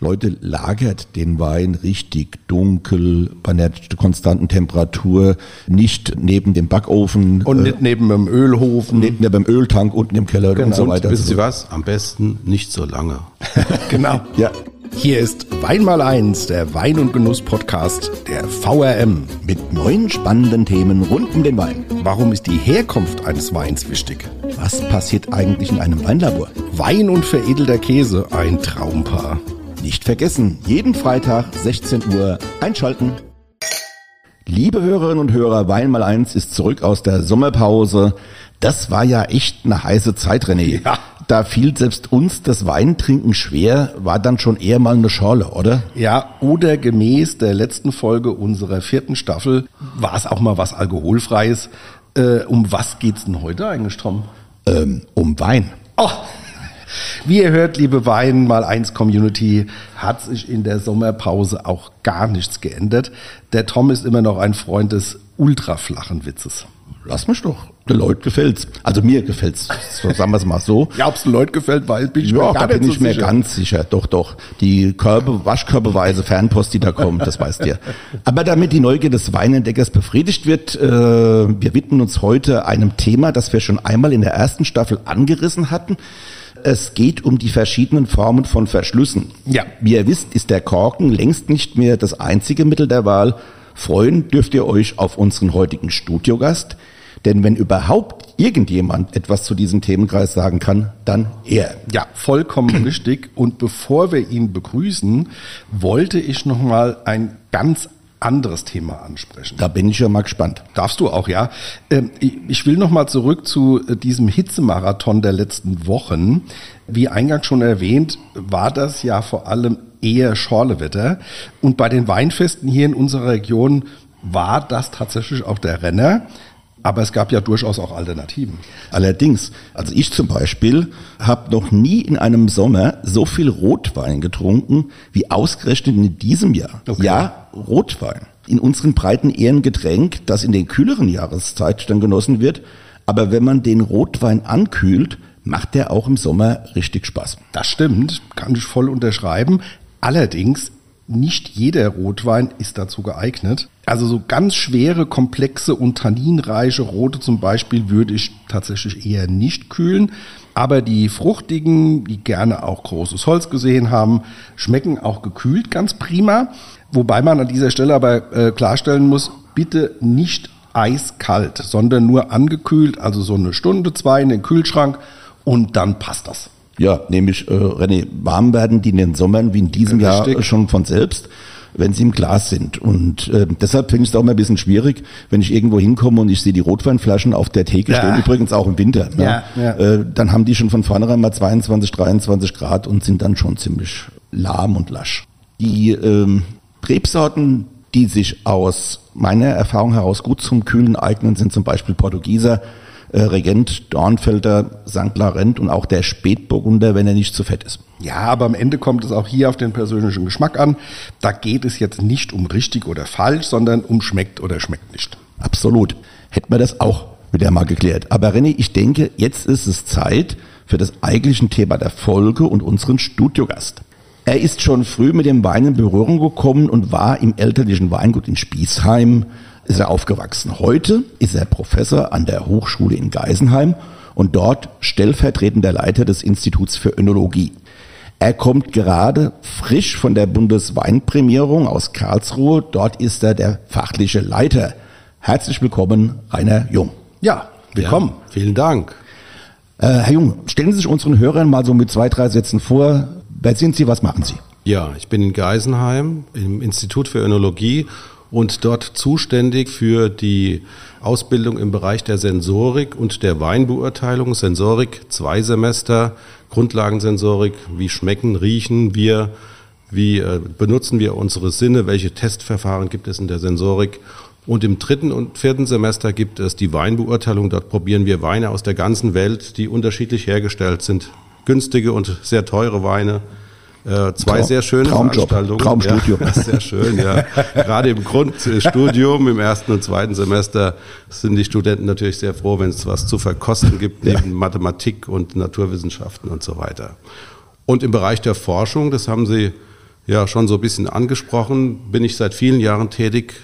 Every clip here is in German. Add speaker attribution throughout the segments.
Speaker 1: Leute, lagert den Wein richtig dunkel, bei einer konstanten Temperatur, nicht neben dem Backofen.
Speaker 2: Und nicht neben dem Ölhofen.
Speaker 1: Nicht neben dem Öltank unten im Keller
Speaker 2: Genau.
Speaker 1: und so
Speaker 2: Und
Speaker 1: weiter.
Speaker 3: Wissen Sie was? Am besten nicht so lange.
Speaker 2: genau.
Speaker 1: Ja,
Speaker 2: Hier ist Wein mal eins, der Wein- und Genuss-Podcast der VRM.
Speaker 1: mit neuen spannenden Themen rund um den Wein.
Speaker 2: Warum ist die Herkunft eines Weins wichtig?
Speaker 1: Was passiert eigentlich in einem Weinlabor?
Speaker 2: Wein und veredelter Käse, ein Traumpaar.
Speaker 1: Nicht vergessen, jeden Freitag 16 Uhr einschalten. Liebe Hörerinnen und Hörer, Wein mal eins ist zurück aus der Sommerpause. Das war ja echt eine heiße Zeit, René.
Speaker 2: Ja.
Speaker 1: Da fiel selbst uns das Weintrinken schwer, war dann schon eher mal eine Schorle, oder?
Speaker 2: Ja, oder gemäß der letzten Folge unserer vierten Staffel war es auch mal was Alkoholfreies. Äh, um was geht's denn heute eigentlich, Tom?
Speaker 1: Ähm, um Wein.
Speaker 2: Oh, wie ihr hört, liebe Wein mal eins Community, hat sich in der Sommerpause auch gar nichts geändert. Der Tom ist immer noch ein Freund des ultraflachen Witzes.
Speaker 1: Lass mich doch. Den Leuten gefällt's. Also mir gefällt's. So sagen wir es mal so.
Speaker 2: Ja, ob es den Leuten gefällt, weil bin ich
Speaker 1: Ja,
Speaker 2: mir
Speaker 1: da
Speaker 2: gar
Speaker 1: bin
Speaker 2: nicht
Speaker 1: ich
Speaker 2: so
Speaker 1: mir
Speaker 2: sicher.
Speaker 1: ganz sicher. Doch, doch. Die Körbe, waschkörbeweise Fernpost, die da kommt, das weißt ihr. Aber damit die Neugier des Weinentdeckers befriedigt wird, äh, wir widmen uns heute einem Thema, das wir schon einmal in der ersten Staffel angerissen hatten. Es geht um die verschiedenen Formen von Verschlüssen.
Speaker 2: Ja.
Speaker 1: Wie ihr wisst, ist der Korken längst nicht mehr das einzige Mittel der Wahl. Freuen dürft ihr euch auf unseren heutigen Studiogast. Denn wenn überhaupt irgendjemand etwas zu diesem Themenkreis sagen kann, dann er.
Speaker 2: Ja, vollkommen richtig. Und bevor wir ihn begrüßen, wollte ich noch mal ein ganz anderes Thema ansprechen.
Speaker 1: Da bin ich ja mal gespannt.
Speaker 2: Darfst du auch, ja. Ähm, ich- will noch mal zurück zu äh, diesem Hitzemarathon der letzten Wochen. Wie eingangs schon erwähnt, war das ja vor allem eher Schorlewetter. Und bei den Weinfesten hier in unserer Region war das tatsächlich auch der Renner. Aber es gab ja durchaus auch Alternativen.
Speaker 1: Allerdings, also ich zum Beispiel habe noch nie in einem Sommer so viel Rotwein getrunken wie ausgerechnet in diesem Jahr.
Speaker 2: Okay.
Speaker 1: Ja, Rotwein. In unseren Breiten eher ein Getränk, das in den kühleren Jahreszeiten dann genossen wird. Aber wenn man den Rotwein ankühlt, macht der auch im Sommer richtig Spaß.
Speaker 2: Das stimmt, kann ich voll unterschreiben. Allerdings, nicht jeder Rotwein ist dazu geeignet. Also so ganz schwere, komplexe und tanninreiche Rote zum Beispiel würde ich tatsächlich eher nicht kühlen. Aber die fruchtigen, die gerne auch großes Holz gesehen haben, schmecken auch gekühlt ganz prima. Wobei man an dieser Stelle aber äh, klarstellen muss, bitte nicht eiskalt, sondern nur angekühlt, also so eine Stunde, zwei in den Kühlschrank und dann passt das.
Speaker 1: Ja, nämlich, äh, René, warm werden die in den Sommern wie in diesem Jahr
Speaker 2: Richtig.
Speaker 1: schon von selbst, wenn sie im Glas sind. Und äh, deshalb finde ich es auch immer ein bisschen schwierig, wenn ich irgendwo hinkomme und ich sehe die Rotweinflaschen auf der Theke
Speaker 2: Ja.
Speaker 1: stehen, übrigens auch im Winter. ne?
Speaker 2: Ja, ja.
Speaker 1: Äh, dann haben die schon von vornherein mal 22, 23 Grad und sind dann schon ziemlich lahm und lasch. Die ähm, Rebsorten, die sich aus meiner Erfahrung heraus gut zum Kühlen eignen, sind zum Beispiel Portugieser, äh, Regent, Dornfelder, St. Laurent und auch der Spätburgunder, wenn er nicht zu fett ist.
Speaker 2: Ja, aber am Ende kommt es auch hier auf den persönlichen Geschmack an. Da geht es jetzt nicht um richtig oder falsch, sondern um schmeckt oder schmeckt nicht.
Speaker 1: Absolut. Hätten wir das auch wieder mal geklärt. Aber René, ich denke, jetzt ist es Zeit für das eigentliche Thema der Folge und unseren Studiogast. Er ist schon früh mit dem Wein in Berührung gekommen und war im elterlichen Weingut in Spießheim ist er aufgewachsen. Heute ist er Professor an der Hochschule in Geisenheim und dort stellvertretender Leiter des Instituts für Önologie. Er kommt gerade frisch von der Bundesweinprämierung aus Karlsruhe. Dort ist er der fachliche Leiter. Herzlich willkommen, Rainer Jung.
Speaker 2: Ja, willkommen.
Speaker 3: Ja, vielen Dank.
Speaker 1: Äh, Herr Jung, stellen Sie sich unseren Hörern mal so mit zwei, drei Sätzen vor. Wer sind Sie, was machen Sie?
Speaker 3: Ja, ich bin in Geisenheim im Institut für Önologie und dort zuständig für die Ausbildung im Bereich der Sensorik und der Weinbeurteilung. Sensorik, zwei Semester, Grundlagensensorik, wie schmecken, riechen wir, wie äh, benutzen wir unsere Sinne, welche Testverfahren gibt es in der Sensorik. Und im dritten und vierten Semester gibt es die Weinbeurteilung. Dort probieren wir Weine aus der ganzen Welt, die unterschiedlich hergestellt sind. Günstige und sehr teure Weine. Äh, zwei
Speaker 1: Traum-
Speaker 3: sehr schöne
Speaker 1: Traumjob,
Speaker 3: Veranstaltungen.
Speaker 1: Traumstudium.
Speaker 3: Ja, sehr schön, ja. Gerade im Grundstudium, im ersten und zweiten Semester sind die Studenten natürlich sehr froh, wenn es was zu verkosten gibt, neben Mathematik und Naturwissenschaften und so weiter. Und im Bereich der Forschung, das haben Sie ja schon so ein bisschen angesprochen, bin ich seit vielen Jahren tätig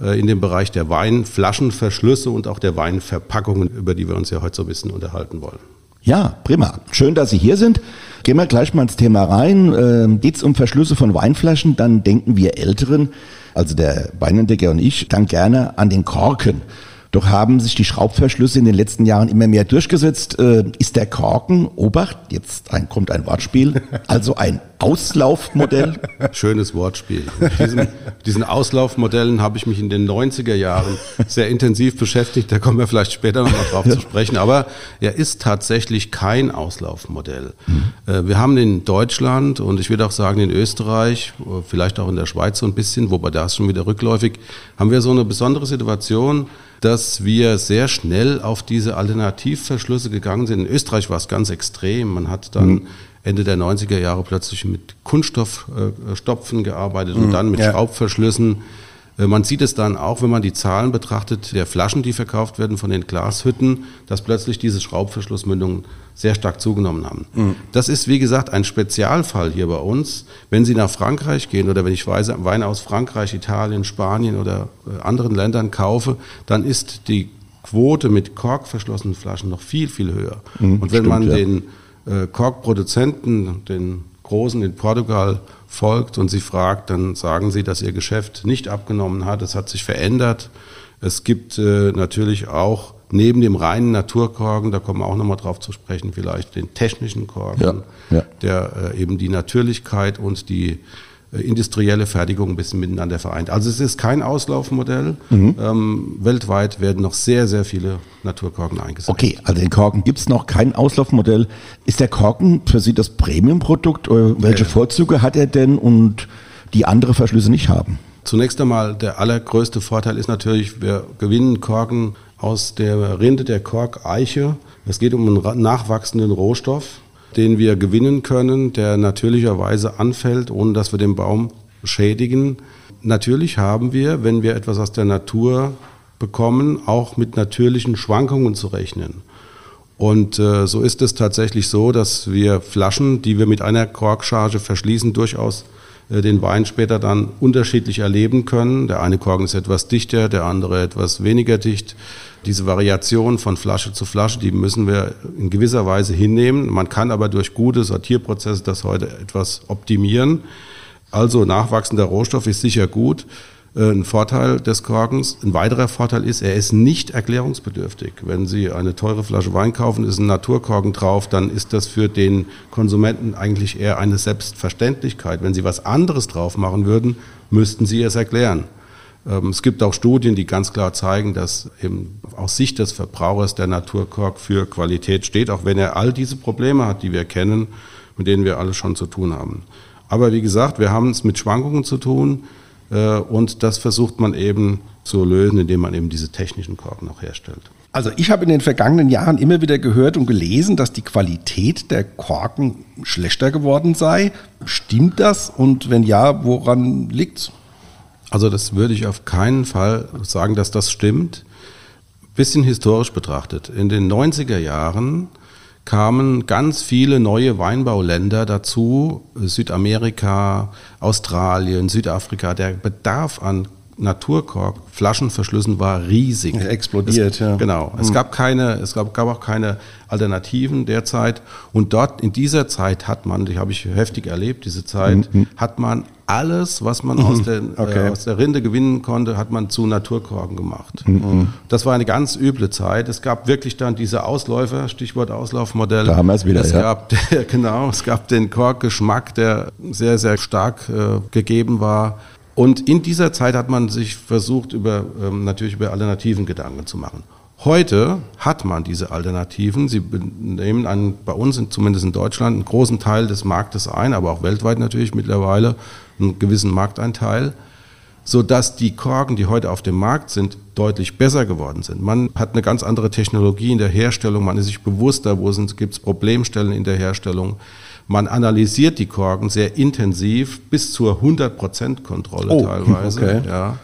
Speaker 3: äh, in dem Bereich der Weinflaschenverschlüsse und auch der Weinverpackungen, über die wir uns ja heute so ein bisschen unterhalten wollen.
Speaker 1: Ja, prima. Schön, dass Sie hier sind. Gehen wir gleich mal ins Thema rein. Ähm, geht's um Verschlüsse von Weinflaschen, dann denken wir Älteren, also der Weinentdecker und ich, dann gerne an den Korken. Doch haben sich die Schraubverschlüsse in den letzten Jahren immer mehr durchgesetzt. Äh, ist der Korken, Obacht, jetzt ein, kommt ein Wortspiel, also ein Auslaufmodell?
Speaker 3: Schönes Wortspiel. Mit diesen, diesen Auslaufmodellen habe ich mich in den 90er Jahren sehr intensiv beschäftigt. Da kommen wir vielleicht später nochmal drauf ja. zu sprechen. Aber er ist tatsächlich kein Auslaufmodell. Mhm. Wir haben in Deutschland und ich würde auch sagen in Österreich, vielleicht auch in der Schweiz so ein bisschen, wobei da ist schon wieder rückläufig, haben wir so eine besondere Situation, dass wir sehr schnell auf diese Alternativverschlüsse gegangen sind. In Österreich war es ganz extrem. Man hat dann mhm. Ende der 90er Jahre plötzlich mit Kunststoffstopfen gearbeitet und mhm. dann mit ja. Schraubverschlüssen. Äh, man sieht es dann auch, wenn man die Zahlen betrachtet, der Flaschen, die verkauft werden von den Glashütten, dass plötzlich diese Schraubverschlussmündungen sehr stark zugenommen haben. Mhm. Das ist, wie gesagt, ein Spezialfall hier bei uns. Wenn Sie nach Frankreich gehen oder wenn ich Weine aus Frankreich, Italien, Spanien oder äh, anderen Ländern kaufe, dann ist die Quote mit korkverschlossenen Flaschen noch viel, viel höher. Mhm, Und wenn stimmt, man den Korkproduzenten, den Großen in Portugal folgt und sie fragt, dann sagen sie, dass ihr Geschäft nicht abgenommen hat. Es hat sich verändert. Es gibt äh, natürlich auch neben dem reinen Naturkorken, da kommen wir auch nochmal drauf zu sprechen, vielleicht den technischen Korken, ja, ja. der äh, eben die Natürlichkeit und die äh, industrielle Fertigung ein bisschen miteinander vereint. Also es ist kein Auslaufmodell. Mhm. Ähm, weltweit werden noch sehr, sehr viele Naturkorken eingesetzt.
Speaker 1: Okay, also den Korken gibt es noch kein Auslaufmodell. Ist der Korken für Sie das Premiumprodukt? Welche ja. Vorzüge hat er denn und die andere Verschlüsse nicht haben?
Speaker 3: Zunächst einmal der allergrößte Vorteil ist natürlich, wir gewinnen Korken aus der Rinde der Korkeiche. Es geht um einen nachwachsenden Rohstoff, den wir gewinnen können, der natürlicherweise anfällt, ohne dass wir den Baum schädigen. Natürlich haben wir, wenn wir etwas aus der Natur bekommen, auch mit natürlichen Schwankungen zu rechnen. Und äh, so ist es tatsächlich so, dass wir Flaschen, die wir mit einer Korkcharge verschließen, durchaus den Wein später dann unterschiedlich erleben können. Der eine Korken ist etwas dichter, der andere etwas weniger dicht. Diese Variation von Flasche zu Flasche, die müssen wir in gewisser Weise hinnehmen. Man kann aber durch gute Sortierprozesse das heute etwas optimieren. Also nachwachsender Rohstoff ist sicher gut. Äh, ein Vorteil des Korkens. Ein weiterer Vorteil ist, er ist nicht erklärungsbedürftig. Wenn Sie eine teure Flasche Wein kaufen, ist ein Naturkorken drauf, dann ist das für den Konsumenten eigentlich eher eine Selbstverständlichkeit. Wenn Sie was anderes drauf machen würden, müssten Sie es erklären. Ähm, es gibt auch Studien, die ganz klar zeigen, dass eben aus Sicht des Verbrauchers der Naturkork für Qualität steht, auch wenn er all diese Probleme hat, die wir kennen, mit denen wir alle schon zu tun haben. Aber wie gesagt, wir haben es mit Schwankungen zu tun. Äh, und das versucht man eben zu lösen, indem man eben diese technischen Korken auch herstellt.
Speaker 2: Also ich habe in den vergangenen Jahren immer wieder gehört und gelesen, dass die Qualität der Korken schlechter geworden sei. Stimmt das? Und wenn ja, woran liegt's?
Speaker 3: Also das würde ich auf keinen Fall sagen, dass das stimmt. Bisschen historisch betrachtet. In den 90er Jahren kamen ganz viele neue Weinbauländer dazu, Südamerika, Australien, Südafrika. Der Bedarf an Naturkork, Flaschenverschlüssen war riesig.
Speaker 2: Er explodiert,
Speaker 3: es,
Speaker 2: ja.
Speaker 3: Genau. Es mhm. gab keine, es gab, gab auch keine Alternativen derzeit. Und dort, in dieser Zeit hat man, die habe ich heftig erlebt, diese Zeit, mhm. hat man alles, was man mhm. aus, der, äh, okay. äh, aus der Rinde gewinnen konnte, hat man zu Naturkorken gemacht. Mhm. Das war eine ganz üble Zeit. Es gab wirklich dann diese Ausläufer, Stichwort Auslaufmodell.
Speaker 1: Da haben wir es wieder,
Speaker 3: es ja. Gab, der, genau, es gab den Korkgeschmack, der sehr, sehr stark äh, gegeben war. Und in dieser Zeit hat man sich versucht, über, ähm, natürlich über Alternativen Gedanken zu machen. Heute hat man diese Alternativen. Sie nehmen einen, bei uns, zumindest in Deutschland, einen großen Teil des Marktes ein, aber auch weltweit natürlich mittlerweile einen gewissen Markteinteil, sodass die Korken, die heute auf dem Markt sind, deutlich besser geworden sind. Man hat eine ganz andere Technologie in der Herstellung, man ist sich bewusster, wo gibt es Problemstellen in der Herstellung. Man analysiert die Korken sehr intensiv bis zur 100%-Kontrolle oh, teilweise. Okay. Ja,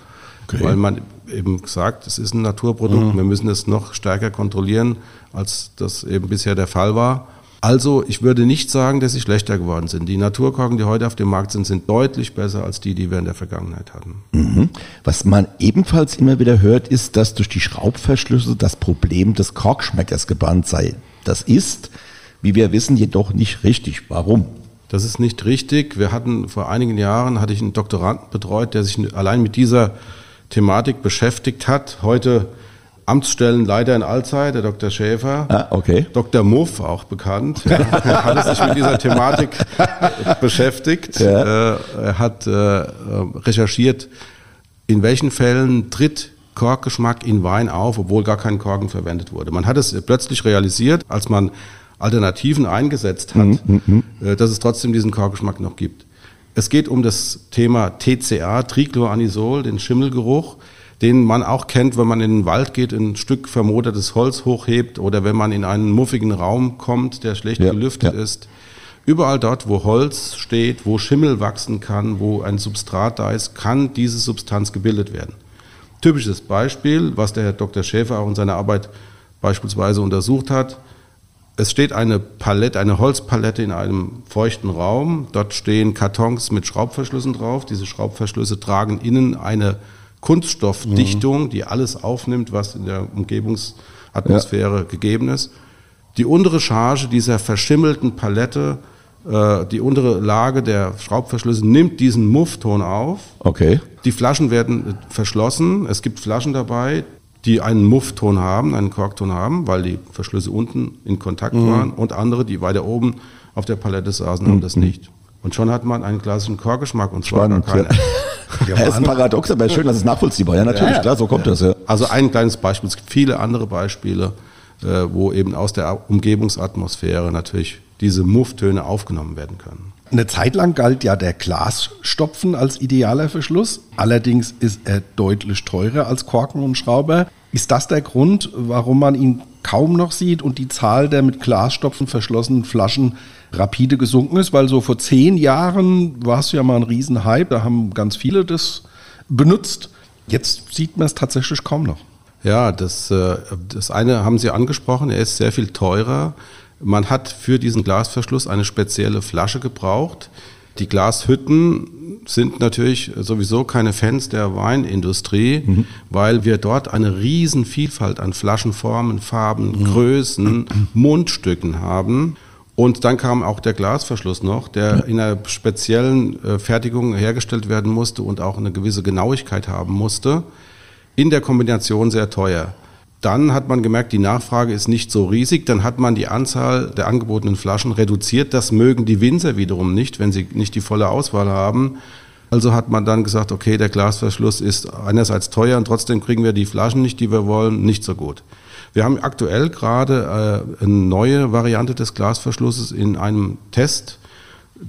Speaker 3: okay. Weil man eben gesagt, es ist ein Naturprodukt, mhm. wir müssen es noch stärker kontrollieren, als das eben bisher der Fall war. Also ich würde nicht sagen, dass sie schlechter geworden sind. Die Naturkorken, die heute auf dem Markt sind, sind deutlich besser als die, die wir in der Vergangenheit hatten.
Speaker 1: Mhm. Was man ebenfalls immer wieder hört, ist, dass durch die Schraubverschlüsse das Problem des Korkschmeckers gebannt sei. Das ist, wie wir wissen, jedoch nicht richtig. Warum?
Speaker 3: Das ist nicht richtig. Wir hatten vor einigen Jahren, hatte ich einen Doktoranden betreut, der sich allein mit dieser Thematik beschäftigt hat. Heute Amtsstellenleiter in Allzeit, der Dr. Schäfer.
Speaker 1: Ah, okay.
Speaker 3: Dr. Muff, auch bekannt. er hat sich mit dieser Thematik beschäftigt. Ja. Äh, er hat äh, recherchiert, in welchen Fällen tritt Korkgeschmack in Wein auf, obwohl gar kein Korken verwendet wurde. Man hat es plötzlich realisiert, als man Alternativen eingesetzt hat, mhm, mhm. Äh, dass es trotzdem diesen Korkgeschmack noch gibt. Es geht um das Thema TCA, Trichloranisol, den Schimmelgeruch den man auch kennt, wenn man in den Wald geht, ein Stück vermodertes Holz hochhebt oder wenn man in einen muffigen Raum kommt, der schlecht ja, gelüftet ja. ist. Überall dort, wo Holz steht, wo Schimmel wachsen kann, wo ein Substrat da ist, kann diese Substanz gebildet werden. Typisches Beispiel, was der Herr Dr. Schäfer auch in seiner Arbeit beispielsweise untersucht hat. Es steht eine Palette, eine Holzpalette in einem feuchten Raum. Dort stehen Kartons mit Schraubverschlüssen drauf. Diese Schraubverschlüsse tragen innen eine Kunststoffdichtung, mhm. die alles aufnimmt, was in der Umgebungsatmosphäre ja. gegeben ist. Die untere Charge dieser verschimmelten Palette, äh, die untere Lage der Schraubverschlüsse nimmt diesen Muffton auf.
Speaker 1: Okay.
Speaker 3: Die Flaschen werden verschlossen. Es gibt Flaschen dabei, die einen Muffton haben, einen Korkton haben, weil die Verschlüsse unten in Kontakt mhm. waren und andere, die weiter oben auf der Palette saßen, haben das nicht. Und schon hat man einen klassischen Korkgeschmack und zwar
Speaker 1: Spannend, gar keinen. Ja. ja, ist ein Paradox, aber schön, dass es nachvollziehbar. Ja, natürlich, ja, klar, so kommt das. Ja.
Speaker 3: Also ein kleines Beispiel. Es gibt viele andere Beispiele, äh, wo eben aus der Umgebungsatmosphäre natürlich diese Mufftöne aufgenommen werden können.
Speaker 2: Eine Zeit lang galt ja der Glasstopfen als idealer Verschluss. Allerdings ist er deutlich teurer als Korken und Schrauber. Ist das der Grund, warum man ihn kaum noch sieht und die Zahl der mit Glasstopfen verschlossenen Flaschen rapide gesunken ist, weil so vor zehn Jahren war es ja mal ein Riesenhype, da haben ganz viele das benutzt. Jetzt sieht man es tatsächlich kaum noch.
Speaker 3: Ja, das, äh, das eine haben Sie angesprochen, er ist sehr viel teurer. Man hat für diesen Glasverschluss eine spezielle Flasche gebraucht. Die Glashütten sind natürlich sowieso keine Fans der Weinindustrie, mhm. weil wir dort eine riesen Vielfalt an Flaschenformen, Farben, mhm. Größen, Mundstücken haben. Und dann kam auch der Glasverschluss noch, der in einer speziellen äh, Fertigung hergestellt werden musste und auch eine gewisse Genauigkeit haben musste. In der Kombination sehr teuer. Dann hat man gemerkt, die Nachfrage ist nicht so riesig. Dann hat man die Anzahl der angebotenen Flaschen reduziert. Das mögen die Winzer wiederum nicht, wenn sie nicht die volle Auswahl haben. Also hat man dann gesagt, okay, der Glasverschluss ist einerseits teuer und trotzdem kriegen wir die Flaschen nicht, die wir wollen, nicht so gut. Wir haben aktuell gerade äh, eine neue Variante des Glasverschlusses in einem Test.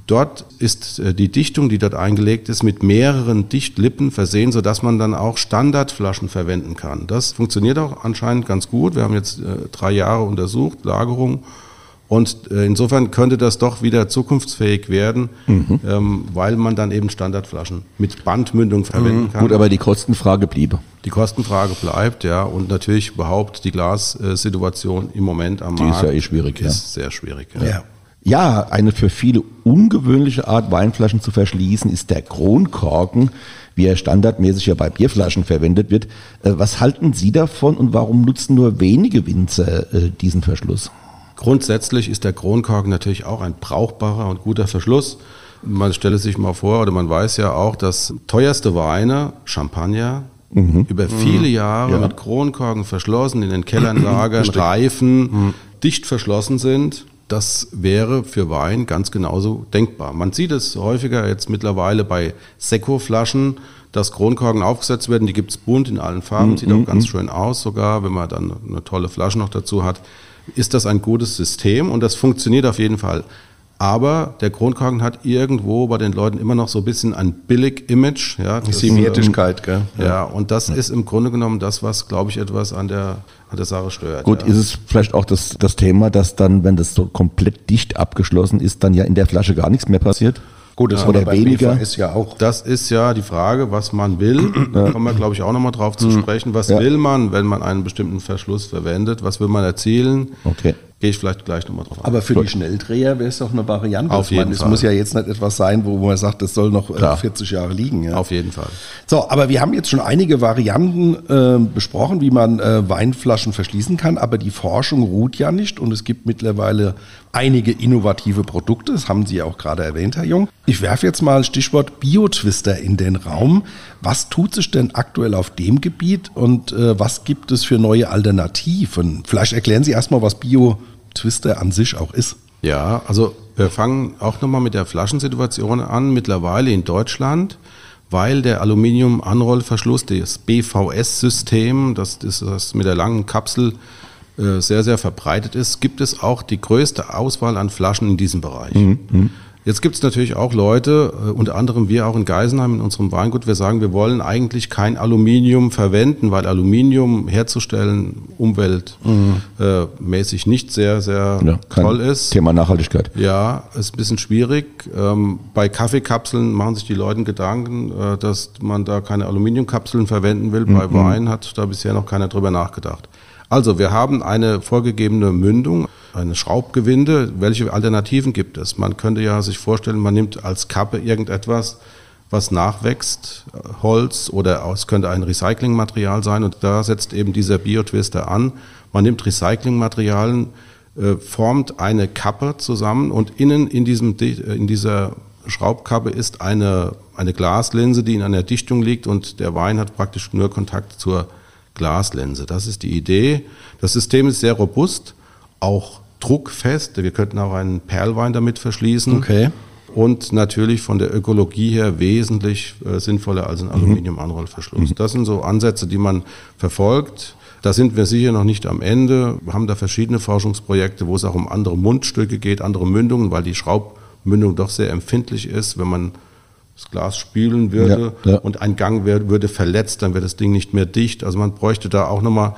Speaker 3: Dort ist äh, die Dichtung, die dort eingelegt ist, mit mehreren Dichtlippen versehen, sodass man dann auch Standardflaschen verwenden kann. Das funktioniert auch anscheinend ganz gut. Wir haben jetzt äh, drei Jahre untersucht, Lagerung und äh, insofern könnte das doch wieder zukunftsfähig werden, mhm. ähm, weil man dann eben Standardflaschen mit Bandmündung verwenden mhm. kann.
Speaker 1: Gut, aber die Kostenfrage bliebe.
Speaker 3: Die Kostenfrage bleibt, ja. Und natürlich überhaupt die Glassituation im Moment am
Speaker 1: die Markt. Die ist ja eh schwierig,
Speaker 3: ist ja. sehr schwierig.
Speaker 1: Ja. ja. Ja, eine für viele ungewöhnliche Art, Weinflaschen zu verschließen, ist der Kronkorken, wie er standardmäßig ja bei Bierflaschen verwendet wird. Äh, was halten Sie davon und warum nutzen nur wenige Winzer äh, diesen Verschluss?
Speaker 3: Grundsätzlich ist der Kronkorken natürlich auch ein brauchbarer und guter Verschluss. Man stelle sich mal vor, oder man weiß ja auch, dass teuerste Weine, Champagner, mhm. über viele mhm. Jahre ja. mit Kronkorken verschlossen, in den Kellern lagern, Reifen, mhm. dicht verschlossen sind. Das wäre für Wein ganz genauso denkbar. Man sieht es häufiger jetzt mittlerweile bei Sekko-Flaschen, dass Kronkorken aufgesetzt werden. Die gibt es bunt in allen Farben, mhm. sieht auch ganz mhm. schön aus sogar, wenn man dann eine tolle Flasche noch dazu hat ist das ein gutes System und das funktioniert auf jeden Fall. Aber der Kronkorken hat irgendwo bei den Leuten immer noch so ein bisschen ein Billig-Image. Ja,
Speaker 2: das, die Wertigkeit,
Speaker 3: ähm, gell? Ja, und das ja. ist im Grunde genommen das, was, glaube ich, etwas an der, an der Sache stört.
Speaker 1: Gut,
Speaker 3: ja.
Speaker 1: ist es vielleicht auch das, das Thema, dass dann, wenn das so komplett dicht abgeschlossen ist, dann ja in der Flasche gar nichts mehr passiert?
Speaker 3: Gut, das oder weniger. ist ja auch. Das ist ja die Frage, was man will. Da kommen wir, glaube ich, auch nochmal drauf zu mhm. sprechen. Was ja. will man, wenn man einen bestimmten Verschluss verwendet? Was will man erzielen?
Speaker 1: Okay.
Speaker 3: Gehe ich vielleicht gleich nochmal drauf
Speaker 2: ein. Aber für Gut. die Schnelldreher wäre es doch eine Variante.
Speaker 3: Auf jeden
Speaker 2: meine,
Speaker 3: Fall.
Speaker 2: Es muss ja jetzt nicht etwas sein, wo man sagt, das soll noch
Speaker 3: Klar.
Speaker 2: 40 Jahre liegen. Ja?
Speaker 3: Auf jeden Fall.
Speaker 2: So, aber wir haben jetzt schon einige Varianten äh, besprochen, wie man äh, Weinflaschen verschließen kann, aber die Forschung ruht ja nicht und es gibt mittlerweile einige innovative Produkte, das haben Sie ja auch gerade erwähnt, Herr Jung. Ich werfe jetzt mal Stichwort Biotwister in den Raum. Was tut sich denn aktuell auf dem Gebiet und äh, was gibt es für neue Alternativen? Vielleicht erklären Sie erstmal, was Biotwister Twister an sich auch ist.
Speaker 3: Ja, also wir fangen auch nochmal mit der Flaschensituation an. Mittlerweile in Deutschland, weil der Aluminium-Anrollverschluss, das BVS-System, das, das, das mit der langen Kapsel äh, sehr, sehr verbreitet ist, gibt es auch die größte Auswahl an Flaschen in diesem Bereich. Mhm. Jetzt gibt es natürlich auch Leute, äh, unter anderem wir auch in Geisenheim in unserem Weingut, wir sagen, wir wollen eigentlich kein Aluminium verwenden, weil Aluminium herzustellen umweltmäßig mhm. äh, nicht sehr, sehr ja, toll ist.
Speaker 1: Thema Nachhaltigkeit.
Speaker 3: Ja, ist ein bisschen schwierig. Ähm, bei Kaffeekapseln machen sich die Leute Gedanken, äh, dass man da keine Aluminiumkapseln verwenden will. Mhm. Bei Wein hat da bisher noch keiner drüber nachgedacht. Also wir haben eine vorgegebene Mündung, eine Schraubgewinde. Welche Alternativen gibt es? Man könnte ja sich vorstellen, man nimmt als Kappe irgendetwas, was nachwächst, Holz oder es könnte ein Recyclingmaterial sein und da setzt eben dieser Biotwister an. Man nimmt Recyclingmaterialien, äh, formt eine Kappe zusammen und innen in, diesem, in dieser Schraubkappe ist eine, eine Glaslinse, die in einer Dichtung liegt und der Wein hat praktisch nur Kontakt zur Glaslinse. Das ist die Idee. Das System ist sehr robust, auch druckfest. Wir könnten auch einen Perlwein damit verschließen.
Speaker 2: Okay.
Speaker 3: Und natürlich von der Ökologie her wesentlich äh, sinnvoller als ein Aluminium-Anrollverschluss. Mhm. Das sind so Ansätze, die man verfolgt. Da sind wir sicher noch nicht am Ende. Wir haben da verschiedene Forschungsprojekte, wo es auch um andere Mundstücke geht, andere Mündungen, weil die Schraubmündung doch sehr empfindlich ist. Wenn man das Glas spülen würde ja, ja. und ein Gang würde verletzt, dann wäre das Ding nicht mehr dicht. Also man bräuchte da auch nochmal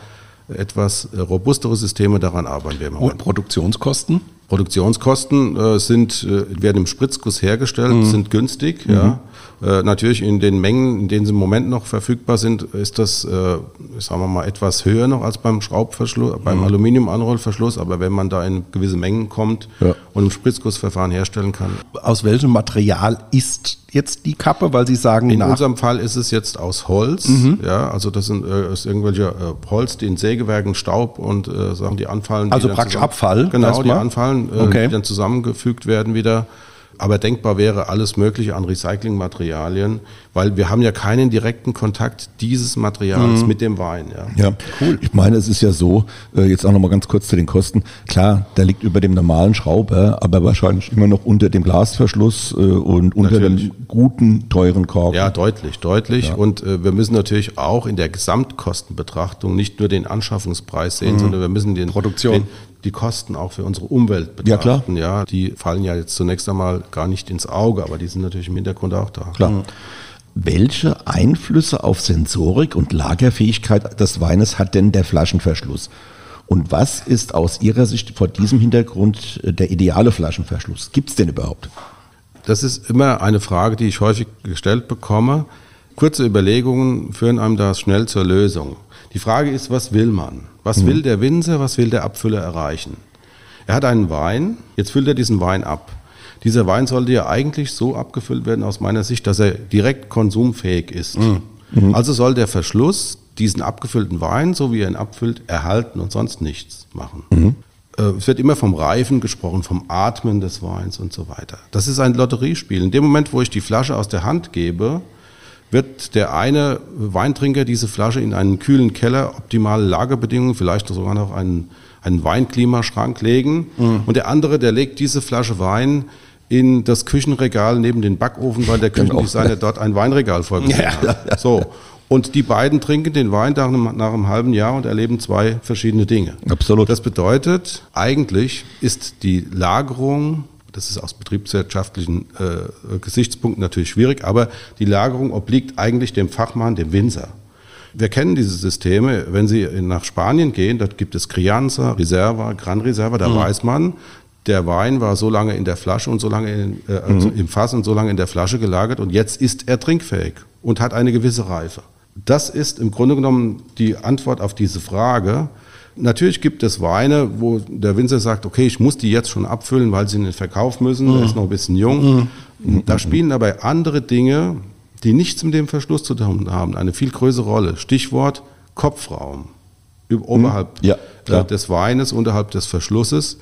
Speaker 3: etwas äh, robustere Systeme, daran arbeiten wir.
Speaker 2: Und Produktionskosten?
Speaker 3: Produktionskosten äh, sind, äh, werden im Spritzguss hergestellt, mhm. sind günstig. Mhm. Ja. Äh, natürlich in den Mengen, in denen sie im Moment noch verfügbar sind, ist das, äh, sagen wir mal, etwas höher noch als beim Schraubverschluss, beim mhm. Aluminiumanrollverschluss. Aber wenn man da in gewisse Mengen kommt ja. und im Spritzgussverfahren herstellen kann.
Speaker 2: Aus welchem Material ist jetzt die Kappe, weil Sie sagen,
Speaker 3: in unserem Fall ist es jetzt aus Holz. Mhm. Ja, also das sind äh, ist irgendwelche äh, Holz, die in Sägewerken Staub und äh, Sachen, die anfallen.
Speaker 2: Also
Speaker 3: die
Speaker 2: praktisch Abfall.
Speaker 3: Genau, die anfallen, äh, okay. die dann zusammengefügt werden wieder. Aber denkbar wäre alles Mögliche an Recyclingmaterialien, weil wir haben ja keinen direkten Kontakt dieses Materials mhm. mit dem Wein.
Speaker 1: Ja. ja, cool. Ich meine, es ist ja so, äh, jetzt auch nochmal ganz kurz zu den Kosten. Klar, da liegt über dem normalen Schrauber, aber wahrscheinlich immer noch unter dem Glasverschluss äh, und unter natürlich. dem guten, teuren Korken.
Speaker 3: Ja, deutlich, deutlich. Ja. Und äh, wir müssen natürlich auch in der Gesamtkostenbetrachtung nicht nur den Anschaffungspreis sehen, mhm. sondern wir müssen den,
Speaker 2: Produktion.
Speaker 3: Den, die Kosten auch für unsere Umwelt
Speaker 1: betrachten.
Speaker 3: Ja, klar. Ja, die fallen ja jetzt zunächst einmal gar nicht ins Auge, aber die sind natürlich im Hintergrund auch da.
Speaker 1: Klar. Mhm. Welche Einflüsse auf Sensorik und Lagerfähigkeit des Weines hat denn der Flaschenverschluss? Und was ist aus Ihrer Sicht vor diesem Hintergrund der ideale Flaschenverschluss? Gibt es den überhaupt?
Speaker 3: Das ist immer eine Frage, die ich häufig gestellt bekomme. Kurze Überlegungen führen einem da schnell zur Lösung. Die Frage ist, was will man? Was mhm. will der Winzer, was will der Abfüller erreichen? Er hat einen Wein, jetzt füllt er diesen Wein ab. Dieser Wein sollte ja eigentlich so abgefüllt werden aus meiner Sicht, dass er direkt konsumfähig ist. Mhm. mhm. Also soll der Verschluss diesen abgefüllten Wein, so wie er ihn abfüllt, erhalten und sonst nichts machen. Mhm. Äh, es wird immer vom Reifen gesprochen, vom Atmen des Weins und so weiter. Das ist ein Lotteriespiel. In dem Moment, wo ich die Flasche aus der Hand gebe, wird der eine Weintrinker diese Flasche in einen kühlen Keller, optimale Lagerbedingungen, vielleicht sogar noch einen, einen Weinklimaschrank legen. Mhm. Und der andere, der legt diese Flasche Wein in das Küchenregal neben den Backofen, weil der genau. Küchendesigner dort ein Weinregal vorgesehen ja. hat. So. Und die beiden trinken den Wein nach einem, nach einem halben Jahr und erleben zwei verschiedene Dinge.
Speaker 1: Absolut.
Speaker 3: Das bedeutet, eigentlich ist die Lagerung das ist aus betriebswirtschaftlichen äh, Gesichtspunkten natürlich schwierig, aber die Lagerung obliegt eigentlich dem Fachmann, dem Winzer. Wir kennen diese Systeme. Wenn Sie nach Spanien gehen, dort gibt es Crianza, Reserva, Gran Reserva, da mhm. weiß man, der Wein war so lange in der Flasche und so lange in, äh, also mhm. im Fass und so lange in der Flasche gelagert und jetzt ist er trinkfähig und hat eine gewisse Reife. Das ist im Grunde genommen die Antwort auf diese Frage, Natürlich gibt es Weine, wo der Winzer sagt, okay, ich muss die jetzt schon abfüllen, weil sie in den Verkauf müssen,
Speaker 2: Mhm.
Speaker 3: der ist noch ein bisschen jung. Da spielen dabei andere Dinge, die nichts mit dem Verschluss zu tun haben, eine viel größere Rolle. Stichwort Kopfraum. Über- Oberhalb
Speaker 1: Mhm. Ja,
Speaker 3: äh, des Weines, unterhalb des Verschlusses.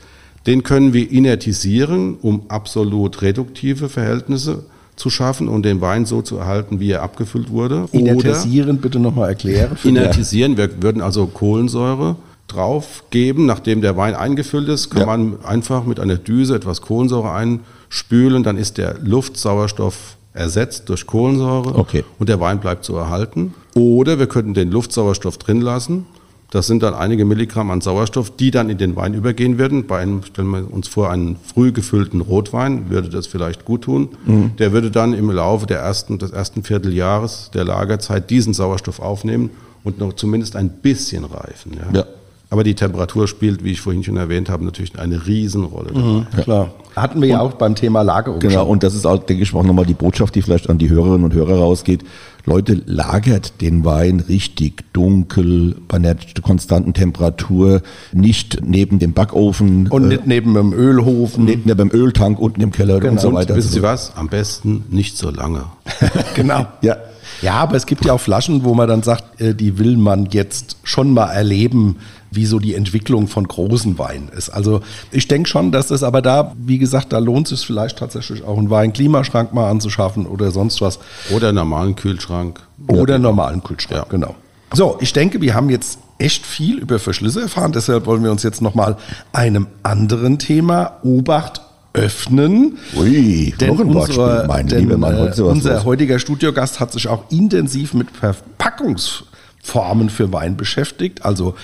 Speaker 3: Den können wir inertisieren, um absolut reduktive Verhältnisse zu schaffen und den Wein so zu erhalten, wie er abgefüllt wurde. Oder
Speaker 2: Inertisieren bitte nochmal erklären.
Speaker 3: inertisieren. Wir würden also Kohlensäure drauf geben, nachdem der Wein eingefüllt ist, kann
Speaker 1: Ja.
Speaker 3: man einfach mit einer Düse etwas Kohlensäure einspülen, dann ist der Luftsauerstoff ersetzt durch Kohlensäure
Speaker 1: Okay.
Speaker 3: und der Wein bleibt so erhalten. Oder wir könnten den Luftsauerstoff drin lassen. Das sind dann einige Milligramm an Sauerstoff, die dann in den Wein übergehen würden. Bei einem, stellen wir uns vor, einen früh gefüllten Rotwein würde das vielleicht gut tun.
Speaker 1: Mhm.
Speaker 3: Der würde dann im Laufe der ersten, des ersten Vierteljahres der Lagerzeit diesen Sauerstoff aufnehmen und noch zumindest ein bisschen reifen. Ja.
Speaker 1: Ja.
Speaker 3: Aber die Temperatur spielt, wie ich vorhin schon erwähnt habe, natürlich eine Riesenrolle. dabei.
Speaker 2: Klar. Hatten wir ja auch beim Thema Lagerung
Speaker 1: Genau,
Speaker 2: schon.
Speaker 1: und das ist auch, denke ich, auch nochmal die Botschaft, die vielleicht an die Hörerinnen und Hörer rausgeht. Leute, lagert den Wein richtig dunkel, bei einer konstanten Temperatur, nicht neben dem Backofen,
Speaker 2: Und nicht neben dem Ölhofen.
Speaker 1: nicht neben dem Öltank unten im Keller und
Speaker 2: Genau.
Speaker 1: so
Speaker 3: Und
Speaker 1: weiter.
Speaker 3: wissen Sie was? Am besten nicht so lange.
Speaker 2: genau.
Speaker 1: Ja.
Speaker 2: Ja, aber es gibt ja auch Flaschen, wo man dann sagt, äh, die will man jetzt schon mal erleben, wie so die Entwicklung von großen Weinen ist. Also ich denke schon, dass das aber da, wie gesagt, da lohnt es sich vielleicht tatsächlich auch einen Wein-Klimaschrank mal anzuschaffen oder sonst was.
Speaker 3: Oder einen normalen Kühlschrank.
Speaker 2: Oder einen normalen Kühlschrank,
Speaker 3: Ja.
Speaker 2: genau. So, ich denke, wir haben jetzt echt viel über Verschlüsse erfahren, deshalb wollen wir uns jetzt nochmal einem anderen Thema Obacht öffnen.
Speaker 1: Ui,
Speaker 2: Denn,
Speaker 1: noch ein
Speaker 2: unsere,
Speaker 1: mein
Speaker 2: denn
Speaker 1: lieber Mann, heute
Speaker 2: äh, unser
Speaker 1: los.
Speaker 2: heutiger Studiogast hat sich auch intensiv mit Verpackungsformen für Wein beschäftigt, also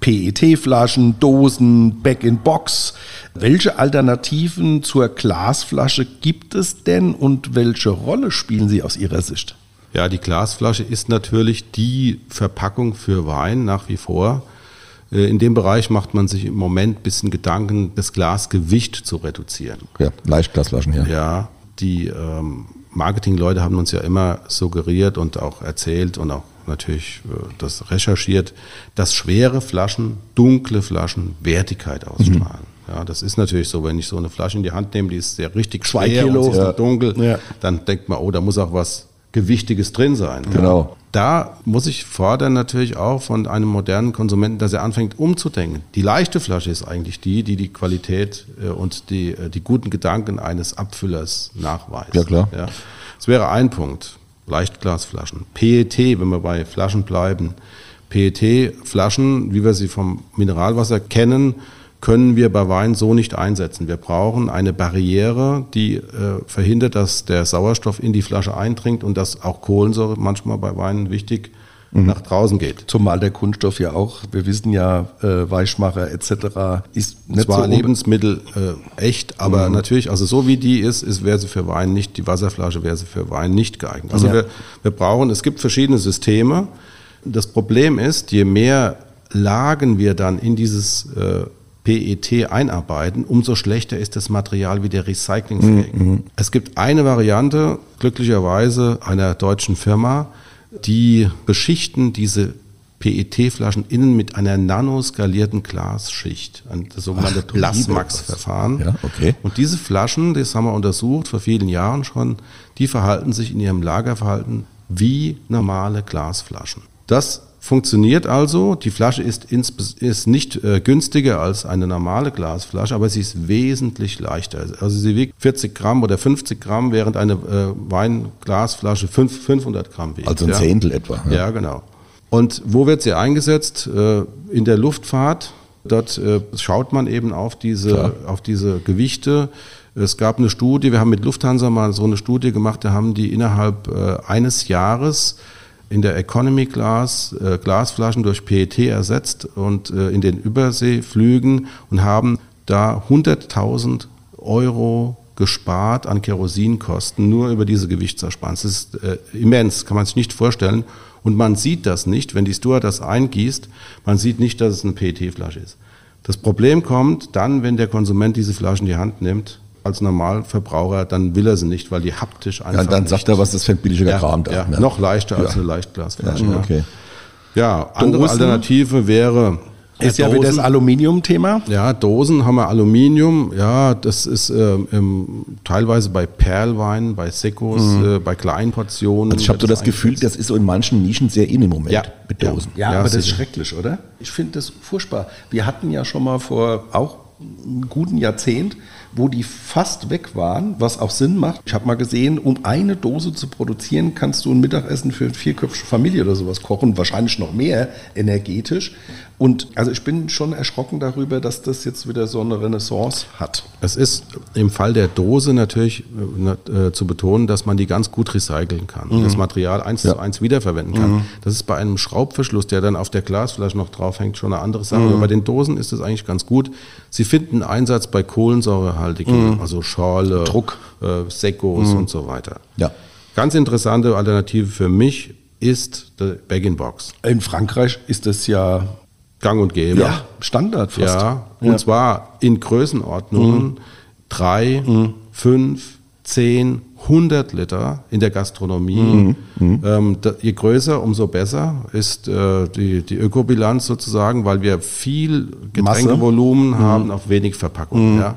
Speaker 2: PET-Flaschen, Dosen, Back-in-Box. Welche Alternativen zur Glasflasche gibt es denn und welche Rolle spielen sie aus Ihrer Sicht?
Speaker 3: Ja, die Glasflasche ist natürlich die Verpackung für Wein nach wie vor. Äh, In dem Bereich macht man sich im Moment ein bisschen Gedanken, das Glasgewicht zu reduzieren.
Speaker 1: Ja, Leichtglasflaschen, ja.
Speaker 3: Ja, die ähm, Marketingleute haben uns ja immer suggeriert und auch erzählt und auch natürlich äh, das recherchiert, dass schwere Flaschen, dunkle Flaschen Wertigkeit ausstrahlen. Ja, das ist natürlich so, wenn ich so eine Flasche in die Hand nehme, die ist sehr richtig schwer
Speaker 2: Kilo.
Speaker 3: und
Speaker 2: Ja.
Speaker 3: dunkel,
Speaker 2: Ja.
Speaker 3: dann denkt man, oh, da muss auch was Gewichtiges drin sein.
Speaker 1: Genau.
Speaker 3: Da muss ich fordern natürlich auch von einem modernen Konsumenten, dass er anfängt umzudenken. Die leichte Flasche ist eigentlich die, die die Qualität äh, und die, äh, die guten Gedanken eines Abfüllers nachweist.
Speaker 1: Ja, klar.
Speaker 3: Ja. Das wäre ein Punkt. Leichtglasflaschen. PET, wenn wir bei Flaschen bleiben. PET-Flaschen, wie wir sie vom Mineralwasser kennen, können wir bei Wein so nicht einsetzen. Wir brauchen eine Barriere, die äh, verhindert, dass der Sauerstoff in die Flasche eindringt und dass auch Kohlensäure manchmal bei Weinen wichtig nach draußen geht.
Speaker 2: Zumal der Kunststoff ja auch, wir wissen ja, äh, Weichmacher etc. ist nicht
Speaker 3: Zwar
Speaker 2: so
Speaker 3: Lebensmittel äh, echt, aber natürlich, also so wie die ist, ist wäre sie für Wein nicht, die Wasserflasche wäre sie für Wein nicht geeignet. Also
Speaker 2: Ja.
Speaker 3: wir, wir brauchen, es gibt verschiedene Systeme. Das Problem ist, je mehr Lagen wir dann in dieses äh, PET einarbeiten, umso schlechter ist das Material wieder recyclingfähig. Es gibt eine Variante, glücklicherweise einer deutschen Firma, die beschichten diese PET-Flaschen innen mit einer nanoskalierten Glasschicht, ein- das sogenannte Plasmax-Verfahren.
Speaker 1: Ja, okay.
Speaker 3: Und diese Flaschen, das haben wir untersucht vor vielen Jahren schon, die verhalten sich in ihrem Lagerverhalten wie normale Glasflaschen. Das funktioniert also. Die Flasche ist, ins, ist nicht äh, günstiger als eine normale Glasflasche, aber sie ist wesentlich leichter. Also sie wiegt 40 Gramm oder 50 Gramm, während eine äh, Weinglasflasche fünf- 500 Gramm wiegt.
Speaker 1: Also ein
Speaker 3: ja.
Speaker 1: Zehntel etwa.
Speaker 3: Ja, genau. Und wo wird sie eingesetzt? Äh, In der Luftfahrt. Dort äh, schaut man eben auf diese, auf diese Gewichte. Es gab eine Studie, wir haben mit Lufthansa mal so eine Studie gemacht, da haben die innerhalb äh, eines Jahres in der Economy Class äh, Glasflaschen durch PET ersetzt und äh, in den Überseeflügen und haben da 100.000 Euro gespart an Kerosinkosten nur über diese Gewichtsersparnis. Das ist äh, immens, kann man sich nicht vorstellen. Und man sieht das nicht, wenn die Steward das eingießt, man sieht nicht, dass es eine PET-Flasche ist. Das Problem kommt dann, wenn der Konsument diese Flaschen in die Hand nimmt, als Normalverbraucher, dann will er sie nicht, weil die haptisch einfach
Speaker 1: Ja, dann
Speaker 3: nicht
Speaker 1: sagt er, was das für ein billiger
Speaker 3: ja,
Speaker 1: Kram da.
Speaker 3: ja,
Speaker 1: ne?
Speaker 3: noch leichter als
Speaker 1: Ja.
Speaker 3: eine Leichtglasflasche.
Speaker 1: Ja,
Speaker 3: Ja,
Speaker 1: okay.
Speaker 3: ja andere
Speaker 2: Dosen?
Speaker 3: Alternative wäre
Speaker 2: Ist ja, wieder das Aluminium-Thema.
Speaker 3: Ja, Dosen haben wir Aluminium. Ja, das ist ähm, teilweise bei Perlwein, bei Sekos, mhm. äh, bei kleinen Portionen.
Speaker 1: Also ich habe so das Gefühl, das ist so in manchen Nischen sehr in im Moment
Speaker 2: ja. mit Dosen. Ja, ja aber das ist schrecklich, oder? Ich finde das furchtbar. Wir hatten ja schon mal vor auch einem guten Jahrzehnt wo die fast weg waren, was auch Sinn macht. Ich habe mal gesehen, um eine Dose zu produzieren, kannst du ein Mittagessen für eine vierköpfige Familie oder sowas kochen, wahrscheinlich noch mehr energetisch. Und also ich bin schon erschrocken darüber, dass das jetzt wieder so eine Renaissance hat.
Speaker 3: Es ist im Fall der Dose natürlich äh, zu betonen, dass man die ganz gut recyceln kann. Mhm. Das Material eins ja. zu eins wiederverwenden kann. Mhm. Das ist bei einem Schraubverschluss, der dann auf der Glasflasche noch draufhängt, schon eine andere Sache. Mhm. Aber bei den Dosen ist es eigentlich ganz gut. Sie finden Einsatz bei kohlensäurehaltigen, mhm. also Schorle,
Speaker 2: Druck,
Speaker 3: äh, Sekos mhm. und so weiter.
Speaker 1: Ja.
Speaker 3: Ganz interessante Alternative für mich ist die Bag-in-Box.
Speaker 2: In Frankreich ist das ja
Speaker 3: gang und gäbe.
Speaker 2: Ja, Standard
Speaker 3: fast. Ja, und ja. zwar in Größenordnungen mhm. drei, mhm. fünf, zehn, 100 Liter in der Gastronomie. Mhm. Mhm. Ähm, da, je größer, umso besser ist äh, die, die Ökobilanz sozusagen, weil wir viel Getränkevolumen mhm. haben auf wenig Verpackung. Mhm. Ja.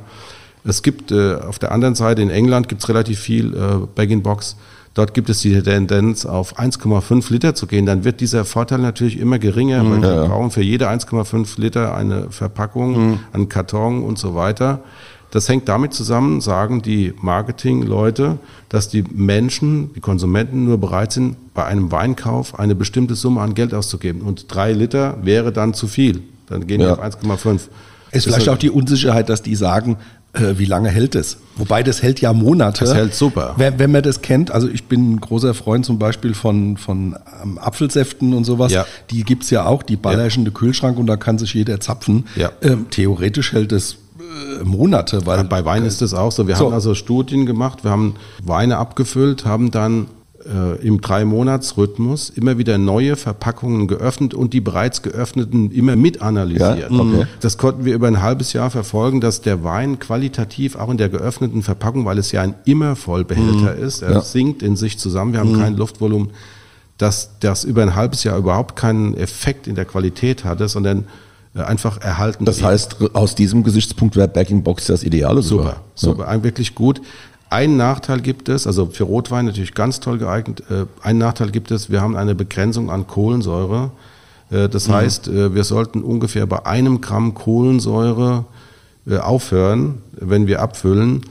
Speaker 3: Es gibt äh, auf der anderen Seite in England gibt es relativ viel äh, Bag-in-Box. Dort gibt es die Tendenz, auf 1,5 Liter zu gehen. Dann wird dieser Vorteil natürlich immer geringer, weil mhm. wir brauchen für jede 1,5 Liter eine Verpackung, mhm. einen Karton und so weiter. Das hängt damit zusammen, sagen die Marketingleute, dass die Menschen, die Konsumenten nur bereit sind, bei einem Weinkauf eine bestimmte Summe an Geld auszugeben. Und drei Liter wäre dann zu viel. Dann gehen ja. wir auf 1,5.
Speaker 2: Es ist vielleicht auch die Unsicherheit, dass die sagen, äh, wie lange hält es? Wobei das hält ja Monate.
Speaker 3: Das hält super.
Speaker 2: Wenn, wenn, man das kennt, also ich bin ein großer Freund zum Beispiel von, von ähm, Apfelsäften und sowas. Ja. Die gibt's ja auch, die ballerischen ja. Kühlschrank und da kann sich jeder zapfen. Ja. Ähm, theoretisch hält es äh, Monate. Weil, ja,
Speaker 3: bei Wein ist das auch so. Wir so. haben also Studien gemacht, wir haben Weine abgefüllt, haben dann äh, im Drei-Monats-Rhythmus immer wieder neue Verpackungen geöffnet und die bereits geöffneten immer mit analysiert. Ja? Okay. Das konnten wir über ein halbes Jahr verfolgen, dass der Wein qualitativ auch in der geöffneten Verpackung, weil es ja ein immer Vollbehälter mhm. ist, er ja. sinkt in sich zusammen, wir haben mhm. kein Luftvolumen, dass das über ein halbes Jahr überhaupt keinen Effekt in der Qualität hatte, sondern äh, einfach erhalten.
Speaker 1: Das heißt, aus diesem Gesichtspunkt wäre Backing Box das Ideale.
Speaker 3: Super, super, ja. wirklich gut. Ein Nachteil gibt es, also für Rotwein natürlich ganz toll geeignet, äh, ein Nachteil gibt es, wir haben eine Begrenzung an Kohlensäure. Äh, das mhm. heißt, äh, wir sollten ungefähr bei einem Gramm Kohlensäure äh, aufhören, wenn wir abfüllen.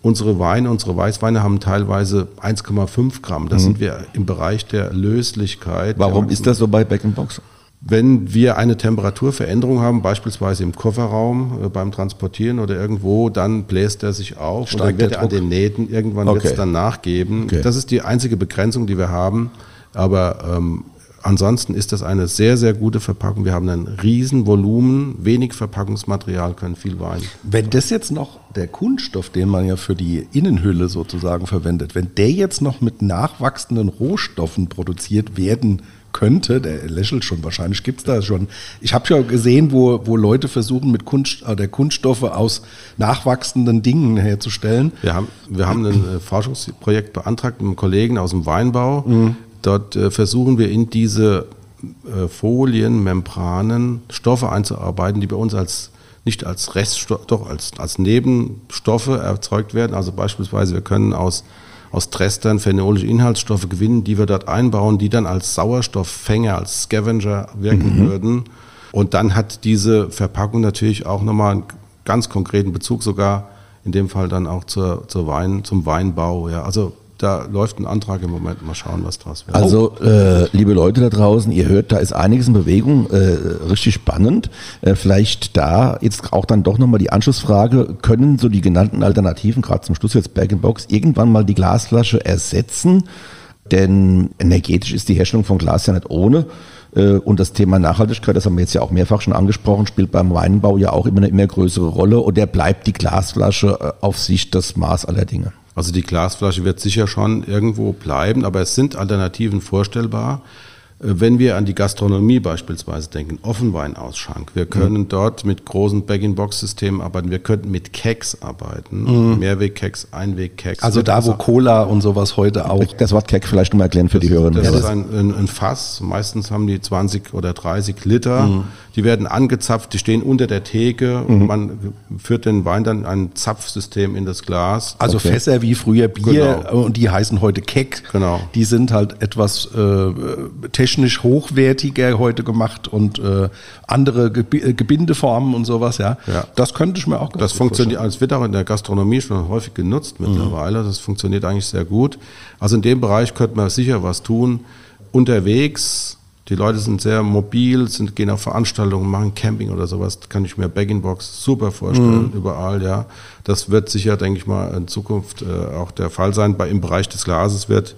Speaker 3: Unsere Weine, unsere Weißweine haben teilweise 1,5 Gramm. Das mhm. sind wir im Bereich der Löslichkeit.
Speaker 1: Warum ist das so bei Box?
Speaker 3: Wenn wir eine Temperaturveränderung haben, beispielsweise im Kofferraum äh, beim Transportieren oder irgendwo, dann bläst er sich auf
Speaker 1: Steigt und dann wird er
Speaker 3: an den Nähten, irgendwann okay. wird es dann nachgeben. Okay. Das ist die einzige Begrenzung, die wir haben. Aber ähm, ansonsten ist das eine sehr, sehr gute Verpackung. Wir haben ein Riesenvolumen, wenig Verpackungsmaterial, können viel Wein.
Speaker 2: Wenn das jetzt noch der Kunststoff, den man ja für die Innenhülle sozusagen verwendet, wenn der jetzt noch mit nachwachsenden Rohstoffen produziert werden könnte, der lächelt schon, wahrscheinlich gibt es da schon. Ich habe ja gesehen, wo, wo Leute versuchen, mit Kunst, äh, der Kunststoffe aus nachwachsenden Dingen herzustellen.
Speaker 3: Wir haben, wir haben ein äh, Forschungsprojekt beantragt mit einem Kollegen aus dem Weinbau. Mhm. Dort äh, versuchen wir in diese äh, Folien, Membranen Stoffe einzuarbeiten, die bei uns als nicht als Reststoff, doch als, als Nebenstoffe erzeugt werden. Also beispielsweise wir können aus aus Trestern phenolische Inhaltsstoffe gewinnen, die wir dort einbauen, die dann als Sauerstofffänger, als Scavenger wirken mhm. würden. Und dann hat diese Verpackung natürlich auch nochmal einen ganz konkreten Bezug, sogar in dem Fall dann auch zur, zur Wein, zum Weinbau. Ja. Also da läuft ein Antrag im Moment. Mal schauen, was draus wird.
Speaker 1: Also, äh, liebe Leute da draußen, ihr hört, da ist einiges in Bewegung, äh, richtig spannend. Äh, vielleicht da jetzt auch dann doch nochmal die Anschlussfrage, können so die genannten Alternativen, gerade zum Schluss jetzt Bag-in-Box, irgendwann mal die Glasflasche ersetzen? Denn energetisch ist die Herstellung von Glas ja nicht ohne. Äh, und das Thema Nachhaltigkeit, das haben wir jetzt ja auch mehrfach schon angesprochen, spielt beim Weinbau ja auch immer eine immer größere Rolle. Oder bleibt die Glasflasche äh, auf sich das Maß aller Dinge?
Speaker 3: Also die Glasflasche wird sicher schon irgendwo bleiben, aber es sind Alternativen vorstellbar. wenn wir an die Gastronomie beispielsweise denken, Offenweinausschank, wir können mhm. dort mit großen Bag-in-Box-Systemen arbeiten, wir könnten mit Keks arbeiten, mhm. Mehrweg-Keks, Einweg-Keks.
Speaker 2: Also da, wo Cola und sowas heute auch.
Speaker 1: Das Wort Kek vielleicht nochmal erklären für
Speaker 3: das,
Speaker 1: die Hörerinnen.
Speaker 3: Das, das ist ein, ein, ein, Fass, meistens haben die 20 oder 30 Liter, mhm. Die werden angezapft, die stehen unter der Theke, mhm. man führt den Wein dann ein Zapfsystem in das Glas.
Speaker 2: Also okay. Fässer wie früher Bier genau. und die heißen heute Kek.
Speaker 3: Genau.
Speaker 2: Die sind halt etwas äh, technisch hochwertiger heute gemacht und äh, andere Ge äh, Gebindeformen und sowas, ja.
Speaker 3: ja.
Speaker 2: Das könnte ich mir auch
Speaker 3: Das funktioniert, es wird auch in der Gastronomie schon häufig genutzt mhm. mittlerweile. Mhm. Das funktioniert eigentlich sehr gut. Also in dem Bereich könnte man sicher was tun. Unterwegs, die Leute sind sehr mobil, sind, gehen auf Veranstaltungen, machen Camping oder sowas. kann ich mir Bag-in-Box super vorstellen, mhm. überall, ja. Das wird sicher, denke ich mal, in Zukunft äh, auch der Fall sein. Bei, Im Bereich des Glases wird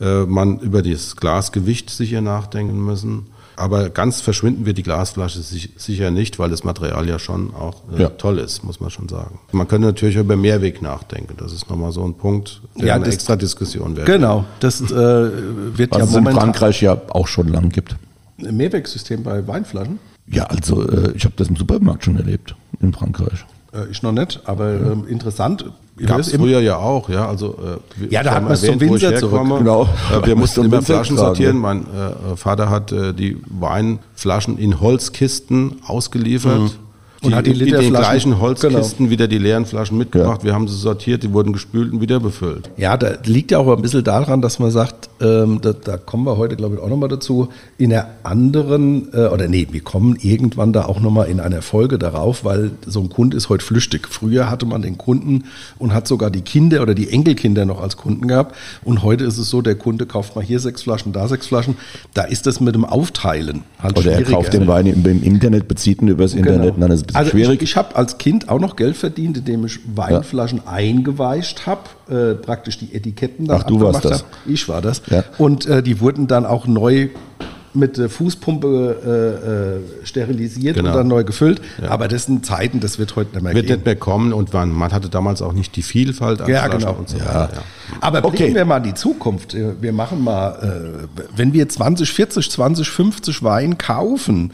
Speaker 3: äh, man über das Glasgewicht sicher nachdenken müssen. Aber ganz verschwinden wird die Glasflasche sicher nicht, weil das Material ja schon auch äh, ja. toll ist, muss man schon sagen. Man könnte natürlich über Mehrweg nachdenken. Das ist nochmal so ein Punkt, der ja, eine das, extra Diskussion wäre.
Speaker 2: Genau, das äh, wird
Speaker 1: Was ja es in Frankreich ja auch schon lang gibt.
Speaker 2: Ein Mehrwegsystem bei Weinflaschen?
Speaker 1: Ja, also äh, ich habe das im Supermarkt schon erlebt in Frankreich.
Speaker 2: Äh, ich noch nicht, aber ähm, interessant.
Speaker 3: Gab es früher ja auch, ja. Also,
Speaker 2: äh, ja, da hat man es zum Winzer zurück.
Speaker 3: Genau. Äh, wir mussten immer Flaschen tragen, sortieren. Mein äh, Vater hat äh, die Weinflaschen in Holzkisten ausgeliefert. Mhm
Speaker 2: und hat die
Speaker 3: in den gleichen Holzkisten genau. wieder die leeren Flaschen mitgebracht. Ja. Wir haben sie sortiert, die wurden gespült und wieder befüllt.
Speaker 2: Ja, da liegt ja auch ein bisschen daran, dass man sagt, ähm, da, da, kommen wir heute, glaube ich, auch nochmal dazu, in einer anderen, äh, oder nee, wir kommen irgendwann da auch nochmal in einer Folge darauf, weil so ein Kunde ist heute flüchtig. Früher hatte man den Kunden und hat sogar die Kinder oder die Enkelkinder noch als Kunden gehabt. Und heute ist es so, der Kunde kauft mal hier sechs Flaschen, da sechs Flaschen. Da ist das mit dem Aufteilen
Speaker 1: halt Oder er kauft den Wein im, Internet, bezieht ihn übers genau. Internet,
Speaker 2: dann ist bisschen also schwierig. Ich, ich habe als Kind auch noch Geld verdient, indem ich Weinflaschen ja. eingeweicht habe, äh, praktisch die Etiketten
Speaker 1: da Ach, du warst das. Hab.
Speaker 2: Ich war das. Ja. Und äh, die wurden dann auch neu mit der Fußpumpe äh, äh, sterilisiert genau. und dann neu gefüllt. Ja. Aber das sind Zeiten, das wird heute nicht
Speaker 3: mehr Wird gehen. nicht mehr kommen und man, man hatte damals auch nicht die Vielfalt
Speaker 2: an ja, genau. und so ja. weiter. Ja. Aber blicken okay. wir mal in die Zukunft. Wir machen mal, äh, wenn wir 2040, 2050 Wein kaufen,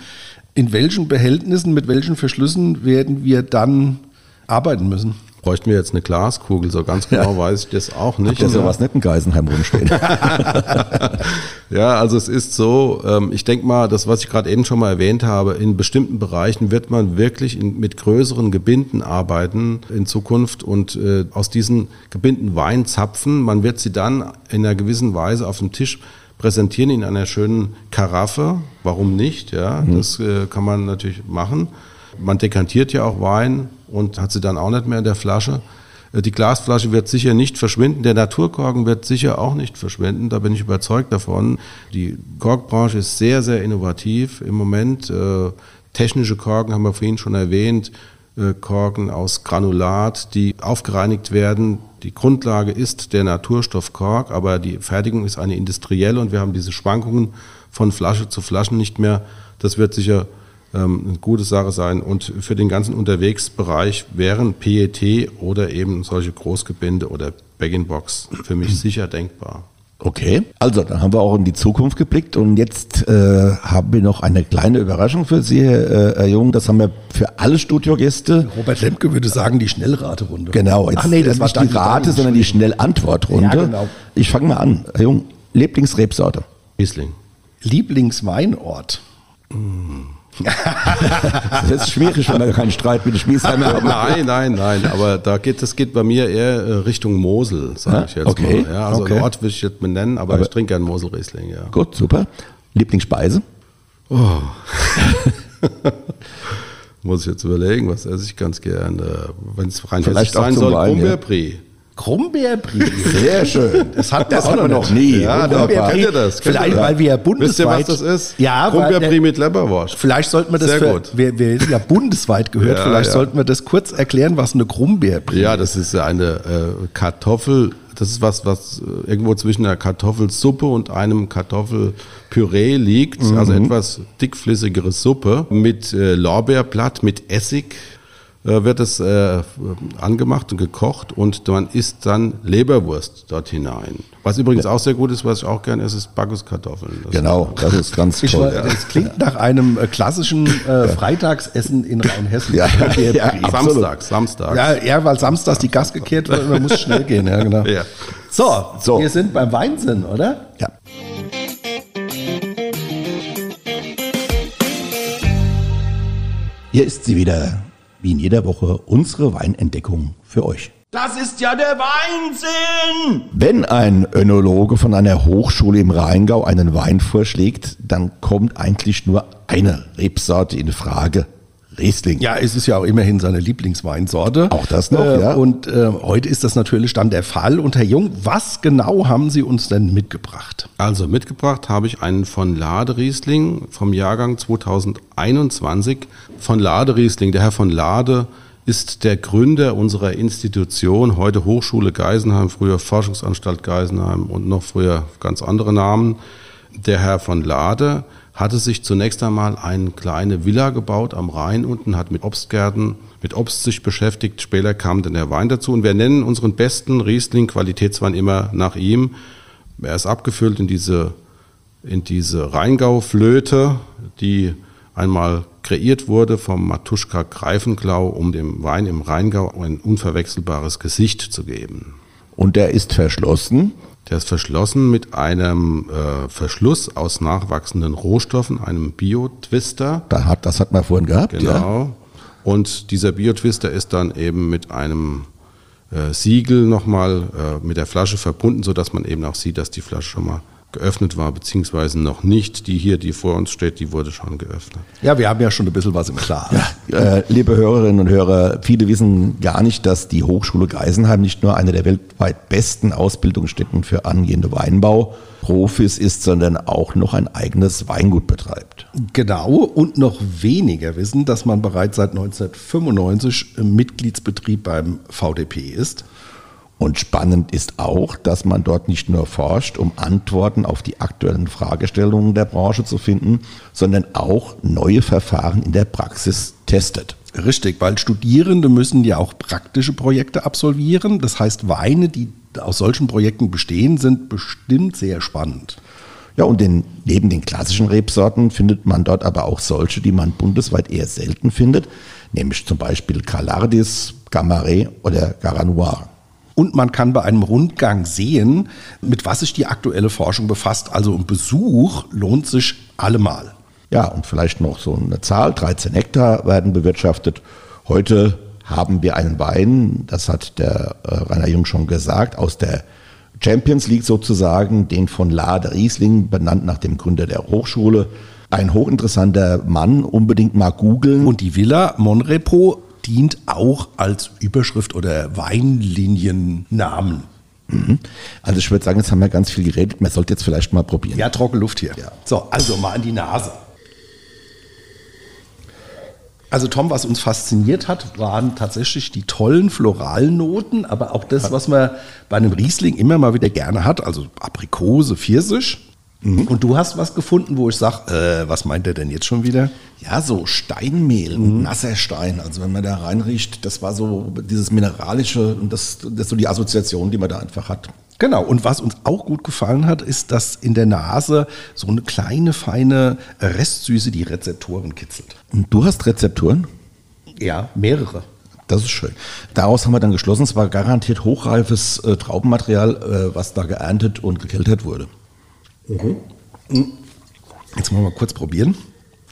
Speaker 2: in welchen Behältnissen, mit welchen Verschlüssen werden wir dann arbeiten müssen?
Speaker 3: Bräuchten wir jetzt eine Glaskugel, so ganz genau ja. weiß ich das auch nicht.
Speaker 1: Habt ihr sowas nicht in Geisenheim rumstehen?
Speaker 3: ja, also es ist so, ähm, ich denke mal, das, was ich gerade eben schon mal erwähnt habe, in bestimmten Bereichen wird man wirklich in, mit größeren Gebinden arbeiten in Zukunft und äh, aus diesen Gebinden Wein zapfen. Man wird sie dann in einer gewissen Weise auf dem Tisch präsentieren in einer schönen Karaffe. Warum nicht? Ja, mhm. das äh, kann man natürlich machen. Man dekantiert ja auch Wein und hat sie dann auch nicht mehr in der Flasche. Äh, die Glasflasche wird sicher nicht verschwinden, der Naturkorken wird sicher auch nicht verschwinden, da bin ich überzeugt davon. Die Korkbranche ist sehr, sehr innovativ im Moment. Äh, technische Korken haben wir vorhin schon erwähnt, Korken aus Granulat, die aufgereinigt werden, die Grundlage ist der Naturstoff Kork, aber die Fertigung ist eine industrielle und wir haben diese Schwankungen von Flasche zu Flaschen nicht mehr. Das wird sicher ähm, eine gute Sache sein. Und für den ganzen Unterwegsbereich wären PET oder eben solche Großgebinde oder Bag-in-Box für mich sicher denkbar.
Speaker 1: Okay, also dann haben wir auch in die Zukunft geblickt und jetzt äh, haben wir noch eine kleine Überraschung für Sie, äh, Herr Jung. Das haben wir für alle Studiogäste.
Speaker 2: Robert Lemke würde sagen, die Schnellraterunde.
Speaker 1: Genau, jetzt Ach nee, das war nicht die Rate, sondern die Schnellantwortrunde. Ja, genau. Ich fange mal an. Herr Jung, Lieblingsrebsorte?
Speaker 3: Riesling.
Speaker 2: Lieblingsweinort? Mm.
Speaker 1: Das ist schwierig, wenn wir keinen Streit mit den Schmiesheimer
Speaker 3: haben. Nein, nein, nein, aber da geht, das geht bei mir eher äh, Richtung Mosel, sage ich jetzt
Speaker 1: okay.
Speaker 3: mal. Ja, also okay. einen Ort will ich jetzt benennen, aber, aber ich trinke gerne Mosel-Riesling, ja.
Speaker 1: Gut, super. Lieblingsspeise? Oh.
Speaker 3: Muss ich jetzt überlegen, was esse ich ganz gerne. Wenn es rein
Speaker 1: Vielleicht sein soll,
Speaker 3: Brombeerbrie.
Speaker 2: Grumbeerbrie.
Speaker 1: Sehr schön.
Speaker 2: Das hat das auch noch nie.
Speaker 3: Ja,
Speaker 2: da
Speaker 3: kennt ihr das.
Speaker 2: Kennt vielleicht, ihr weil wir ja bundesweit.
Speaker 3: Wisst ihr, was das ist?
Speaker 2: Ja,
Speaker 3: Grumbeerbrie mit Leberwurst.
Speaker 2: Vielleicht sollten wir das,
Speaker 3: Sehr
Speaker 2: für,
Speaker 3: gut.
Speaker 2: Wir, wir ja bundesweit gehört, ja, vielleicht ja. sollten wir das kurz erklären, was eine Grumbeerbrie ist.
Speaker 3: Ja, das ist eine äh, Kartoffel, das ist was, was äh, irgendwo zwischen einer Kartoffelsuppe und einem Kartoffelpüree liegt. Mhm. Also etwas dickflüssigere Suppe mit äh, Lorbeerblatt, mit Essig, äh, wird es äh, angemacht und gekocht und man isst dann Leberwurst dort hinein. Was übrigens auch sehr gut ist, was ich auch gerne esse, ist Bacchuskartoffeln. Das
Speaker 1: Genau, das ist ganz
Speaker 2: Ich,
Speaker 1: toll.
Speaker 2: war- das klingt nach einem äh, klassischen äh, Freitagsessen in Rheinhessen.
Speaker 1: Ja, ja, absolut.
Speaker 3: Samstag, Samstag.
Speaker 2: Ja, ja, weil samstags die Gas gekehrt wird und man muss schnell gehen. Ja, genau.
Speaker 3: Ja.
Speaker 2: So,
Speaker 1: So.
Speaker 2: wir sind beim Weinsinn, oder?
Speaker 1: Ja. Hier ist sie wieder, wie in jeder Woche, unsere Weinentdeckung für euch.
Speaker 4: Das ist ja der Weinsinn!
Speaker 1: Wenn ein Önologe von einer Hochschule im Rheingau einen Wein vorschlägt, dann kommt eigentlich nur eine Rebsorte in Frage. Riesling.
Speaker 2: Ja, es ist ja auch immerhin seine Lieblingsweinsorte.
Speaker 1: Auch das noch,
Speaker 2: äh,
Speaker 1: ja.
Speaker 2: Und äh, heute ist das natürlich dann der Fall. Und Herr Jung, was genau haben Sie uns denn mitgebracht?
Speaker 3: Also mitgebracht habe ich einen von Lade Riesling vom Jahrgang 2021. Von Lade Riesling, der Herr von Lade ist der Gründer unserer Institution, heute Hochschule Geisenheim, früher Forschungsanstalt Geisenheim und noch früher ganz andere Namen. Der Herr von Lade hatte sich zunächst einmal eine kleine Villa gebaut am Rhein unten, hat mit Obstgärten, mit Obst sich beschäftigt. Später kam dann der Wein dazu und wir nennen unseren besten Riesling Qualitätswein immer nach ihm. Er ist abgefüllt in diese, in diese Rheingau-Flöte, die einmal kreiert wurde vom Matuschka Greifenklau, um dem Wein im Rheingau ein unverwechselbares Gesicht zu geben.
Speaker 1: Und der ist verschlossen.
Speaker 3: Der ist verschlossen mit einem äh, Verschluss aus nachwachsenden Rohstoffen, einem Bio-Twister.
Speaker 1: Da hat, das hat man vorhin gehabt. Ja.
Speaker 3: Genau. Und dieser Bio-Twister ist dann eben mit einem äh, Siegel nochmal äh, mit der Flasche verbunden, sodass man eben auch sieht, dass die Flasche schon mal geöffnet war, beziehungsweise noch nicht. Die hier, die vor uns steht, die wurde schon geöffnet.
Speaker 2: Ja, wir haben ja schon ein bisschen was im Klaren.
Speaker 1: Äh, liebe Hörerinnen und Hörer, viele wissen gar nicht, dass die Hochschule Geisenheim nicht nur eine der weltweit besten Ausbildungsstätten für angehende Weinbauprofis ist, sondern auch noch ein eigenes Weingut betreibt.
Speaker 2: Genau, und noch weniger wissen, dass man bereits seit 1995 im Mitgliedsbetrieb beim VDP ist.
Speaker 1: Und spannend ist auch, dass man dort nicht nur forscht, um Antworten auf die aktuellen Fragestellungen der Branche zu finden, sondern auch neue Verfahren in der Praxis testet.
Speaker 2: Richtig, weil Studierende müssen ja auch praktische Projekte absolvieren. Das heißt, Weine, die aus solchen Projekten bestehen, sind bestimmt sehr spannend.
Speaker 1: Ja, und den, neben den klassischen Rebsorten findet man dort aber auch solche, die man bundesweit eher selten findet, nämlich zum Beispiel Calardis, Gamaret oder Garanoir.
Speaker 2: Und man kann bei einem Rundgang sehen, mit was sich die aktuelle Forschung befasst. Also ein Besuch lohnt sich allemal.
Speaker 1: Ja, und vielleicht noch so eine Zahl, 13 Hektar werden bewirtschaftet. Heute haben wir einen Wein, das hat der äh, Rainer Jung schon gesagt, aus der Champions League sozusagen, den von Lade Riesling, benannt nach dem Gründer der Hochschule. Ein hochinteressanter Mann, unbedingt mal googeln.
Speaker 2: Und die Villa Monrepo dient auch als Überschrift oder Weinliniennamen.
Speaker 1: Mhm. Also ich würde sagen, jetzt haben wir ganz viel geredet, man sollte jetzt vielleicht mal probieren.
Speaker 2: Ja, trockene Luft hier.
Speaker 1: Ja.
Speaker 2: So, also mal an die Nase. Also Tom, was uns fasziniert hat, waren tatsächlich die tollen floralen Noten, aber auch das, was man bei einem Riesling immer mal wieder gerne hat, also Aprikose, Pfirsich. Und du hast was gefunden, wo ich sage, äh, was meint er denn jetzt schon wieder?
Speaker 1: Ja, so Steinmehl und nasser Stein. Also wenn man da reinriecht, das war so dieses Mineralische und das, das ist so die Assoziation, die man da einfach hat.
Speaker 2: Genau, und was uns auch gut gefallen hat, ist, dass in der Nase so eine kleine, feine Restsüße die Rezeptoren kitzelt.
Speaker 1: Und du hast Rezepturen?
Speaker 2: Ja, mehrere.
Speaker 1: Das ist schön. Daraus haben wir dann geschlossen, es war garantiert hochreifes äh, Traubenmaterial, äh, was da geerntet und gekeltert wurde.
Speaker 2: Jetzt wollen wir mal kurz probieren.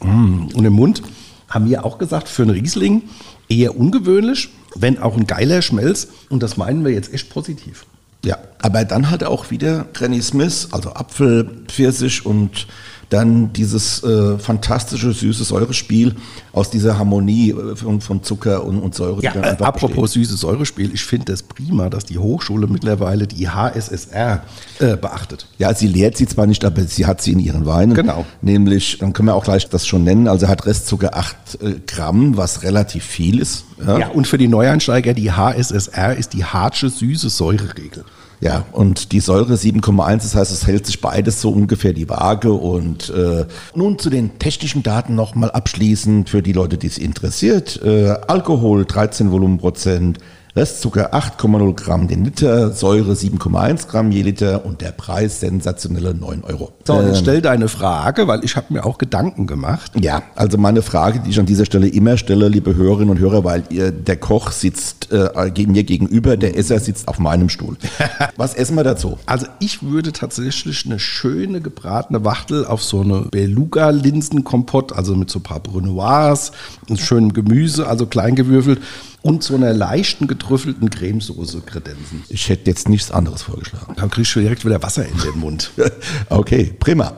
Speaker 2: Mm, Und im Mund haben wir auch gesagt, für einen Riesling eher ungewöhnlich, wenn auch ein geiler Schmelz. Und das meinen wir jetzt echt positiv.
Speaker 1: Ja, aber dann hat er auch wieder Granny Smith, also Apfel, Pfirsich und dann dieses äh, fantastische süße Säurespiel aus dieser Harmonie äh, von, von Zucker und, und Säure.
Speaker 2: Ja, äh, apropos süßes Säurespiel, ich finde es prima, dass die Hochschule mittlerweile die HSSR äh, beachtet.
Speaker 1: Ja, sie lehrt sie zwar nicht, aber sie hat sie in ihren Weinen.
Speaker 2: Genau.
Speaker 1: Nämlich, dann können wir auch gleich das schon nennen, also hat Restzucker 8 äh, Gramm, was relativ viel ist.
Speaker 2: Ja. und für die Neueinsteiger, die HSSR ist die Hartsche süße Säureregel.
Speaker 1: Ja, und die Säure 7,1, das heißt, es hält sich beides so ungefähr die Waage. Und äh, nun zu den technischen Daten nochmal abschließend für die Leute, die es interessiert. Äh, Alkohol 13 Volumenprozent, Restzucker 8,0 Gramm den Liter, Säure 7,1 Gramm je Liter und der Preis sensationelle 9 Euro.
Speaker 2: So, und jetzt stell deine Frage, weil ich habe mir auch Gedanken gemacht.
Speaker 1: Ja, also meine Frage, die ich an dieser Stelle immer stelle, liebe Hörerinnen und Hörer, weil ihr, der Koch sitzt äh, mir gegenüber, der Esser sitzt auf meinem Stuhl. Was essen wir dazu?
Speaker 2: Also ich würde tatsächlich eine schöne gebratene Wachtel auf so eine Beluga-Linsenkompott, also mit so ein paar Brunoirs, und schönem Gemüse, also klein gewürfelt und so einer leichten getrüffelten Cremesoße kredenzen.
Speaker 1: Ich hätte jetzt nichts anderes vorgeschlagen.
Speaker 2: Dann kriegst du direkt wieder Wasser in den Mund.
Speaker 1: okay, prima.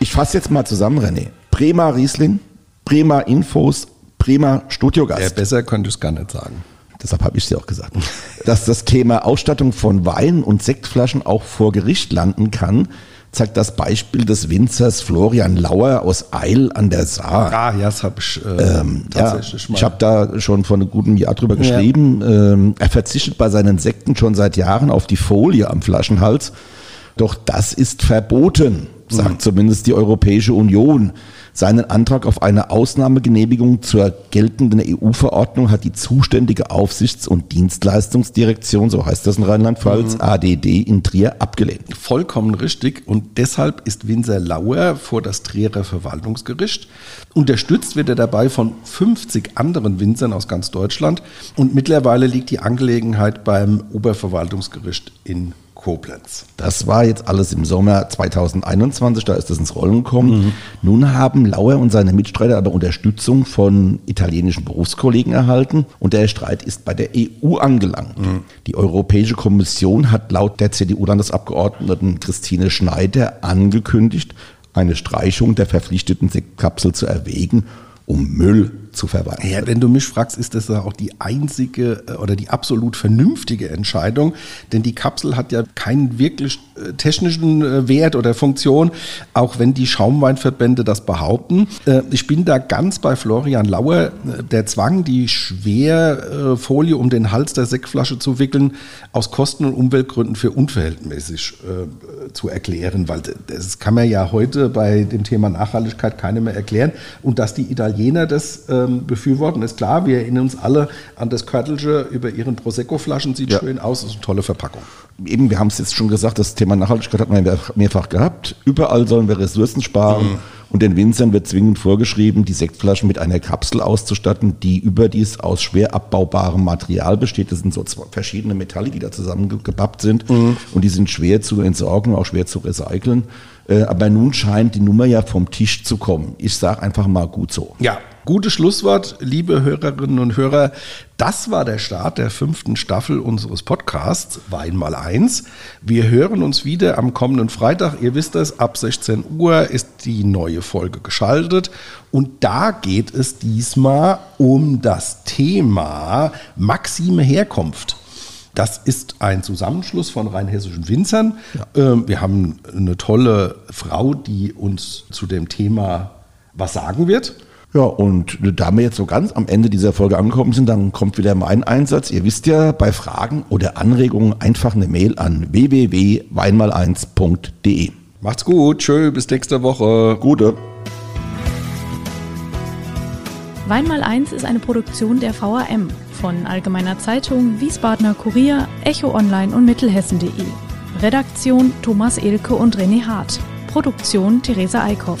Speaker 1: Ich fasse jetzt mal zusammen, René. Prima Riesling, prima Infos, prima Studiogast.
Speaker 2: Ja, besser könnte ich es gar nicht sagen.
Speaker 1: Deshalb habe ich es dir auch gesagt. Dass das Thema Ausstattung von Wein und Sektflaschen auch vor Gericht landen kann, zeigt das Beispiel des Winzers Florian Lauer aus Eil an der Saar.
Speaker 2: Ah, ja, das habe ich äh, ähm, tatsächlich
Speaker 1: ja, mal. Ich habe da schon vor einem guten Jahr drüber geschrieben. Ja. Ähm, er verzichtet bei seinen Sekten schon seit Jahren auf die Folie am Flaschenhals. Doch das ist verboten, sagt mhm. zumindest die Europäische Union. Seinen Antrag auf eine Ausnahmegenehmigung zur geltenden EU-Verordnung hat die zuständige Aufsichts- und Dienstleistungsdirektion, so heißt das in Rheinland-Pfalz, mhm. ADD in Trier abgelehnt.
Speaker 2: Vollkommen richtig und deshalb ist Winzer Lauer vor das Trierer Verwaltungsgericht. Unterstützt wird er dabei von 50 anderen Winzern aus ganz Deutschland und mittlerweile liegt die Angelegenheit beim Oberverwaltungsgericht in Koblenz.
Speaker 1: Das war jetzt alles im Sommer 2021, da ist das ins Rollen gekommen. Mhm. Nun haben Lauer und seine Mitstreiter aber Unterstützung von italienischen Berufskollegen erhalten und der Streit ist bei der EU angelangt. Mhm. Die Europäische Kommission hat laut der CDU-Landesabgeordneten Christine Schneider angekündigt, eine Streichung der verpflichteten Sektkapsel zu erwägen, um Müll zu verweigern.
Speaker 2: Ja, wenn du mich fragst, ist das auch die einzige äh, oder die absolut vernünftige Entscheidung, denn die Kapsel hat ja keinen wirklich äh, technischen äh, Wert oder Funktion, auch wenn die Schaumweinverbände das behaupten. Ich bin da ganz bei Florian Lauer. Der Zwang, die Schwerfolie um den Hals der Sektflasche zu wickeln, aus Kosten- und Umweltgründen für unverhältnismäßig zu erklären, weil das kann man ja heute bei dem Thema Nachhaltigkeit keiner mehr erklären. Und dass die Italiener das ähm, befürworten, ist klar. Wir erinnern uns alle an das Körtelche über ihren Prosecco-Flaschen. Sieht ja. schön aus, ist eine tolle Verpackung.
Speaker 1: Eben, wir haben es jetzt schon gesagt, das Thema Nachhaltigkeit hat man mehrfach gehabt. Überall sollen wir Ressourcen sparen. Mhm. Und den Winzern wird zwingend vorgeschrieben, die Sektflaschen mit einer Kapsel auszustatten, die überdies aus schwer abbaubarem Material besteht. Das sind so zwei verschiedene Metalle, die da zusammengepappt sind. Mhm. Und die sind schwer zu entsorgen, auch schwer zu recyceln. Äh, aber nun scheint die Nummer ja vom Tisch zu kommen. Ich sage einfach mal gut so.
Speaker 2: Ja, Gutes Schlusswort, liebe Hörerinnen und Hörer. Das war der Start der fünften Staffel unseres Podcasts Wein mal eins. Wir hören uns wieder am kommenden Freitag. Ihr wisst es, ab 16 Uhr ist die neue Folge geschaltet. Und da geht es diesmal um das Thema Maxime Herkunft. Das ist ein Zusammenschluss von rheinhessischen Winzern. Ja. Ähm, wir haben eine tolle Frau, die uns zu dem Thema was sagen wird.
Speaker 1: Ja, und da wir jetzt so ganz am Ende dieser Folge angekommen sind, dann kommt wieder mein Einsatz. Ihr wisst ja, bei Fragen oder Anregungen einfach eine Mail an www.weinmal1.de.
Speaker 2: Macht's gut, tschö, bis nächste Woche.
Speaker 1: Gute.
Speaker 5: Weinmal 1 ist eine Produktion der VAM von Allgemeiner Zeitung, Wiesbadener Kurier, Echo Online und Mittelhessen.de. Redaktion Thomas Elke und René Hart. Produktion Theresa Eickhoff.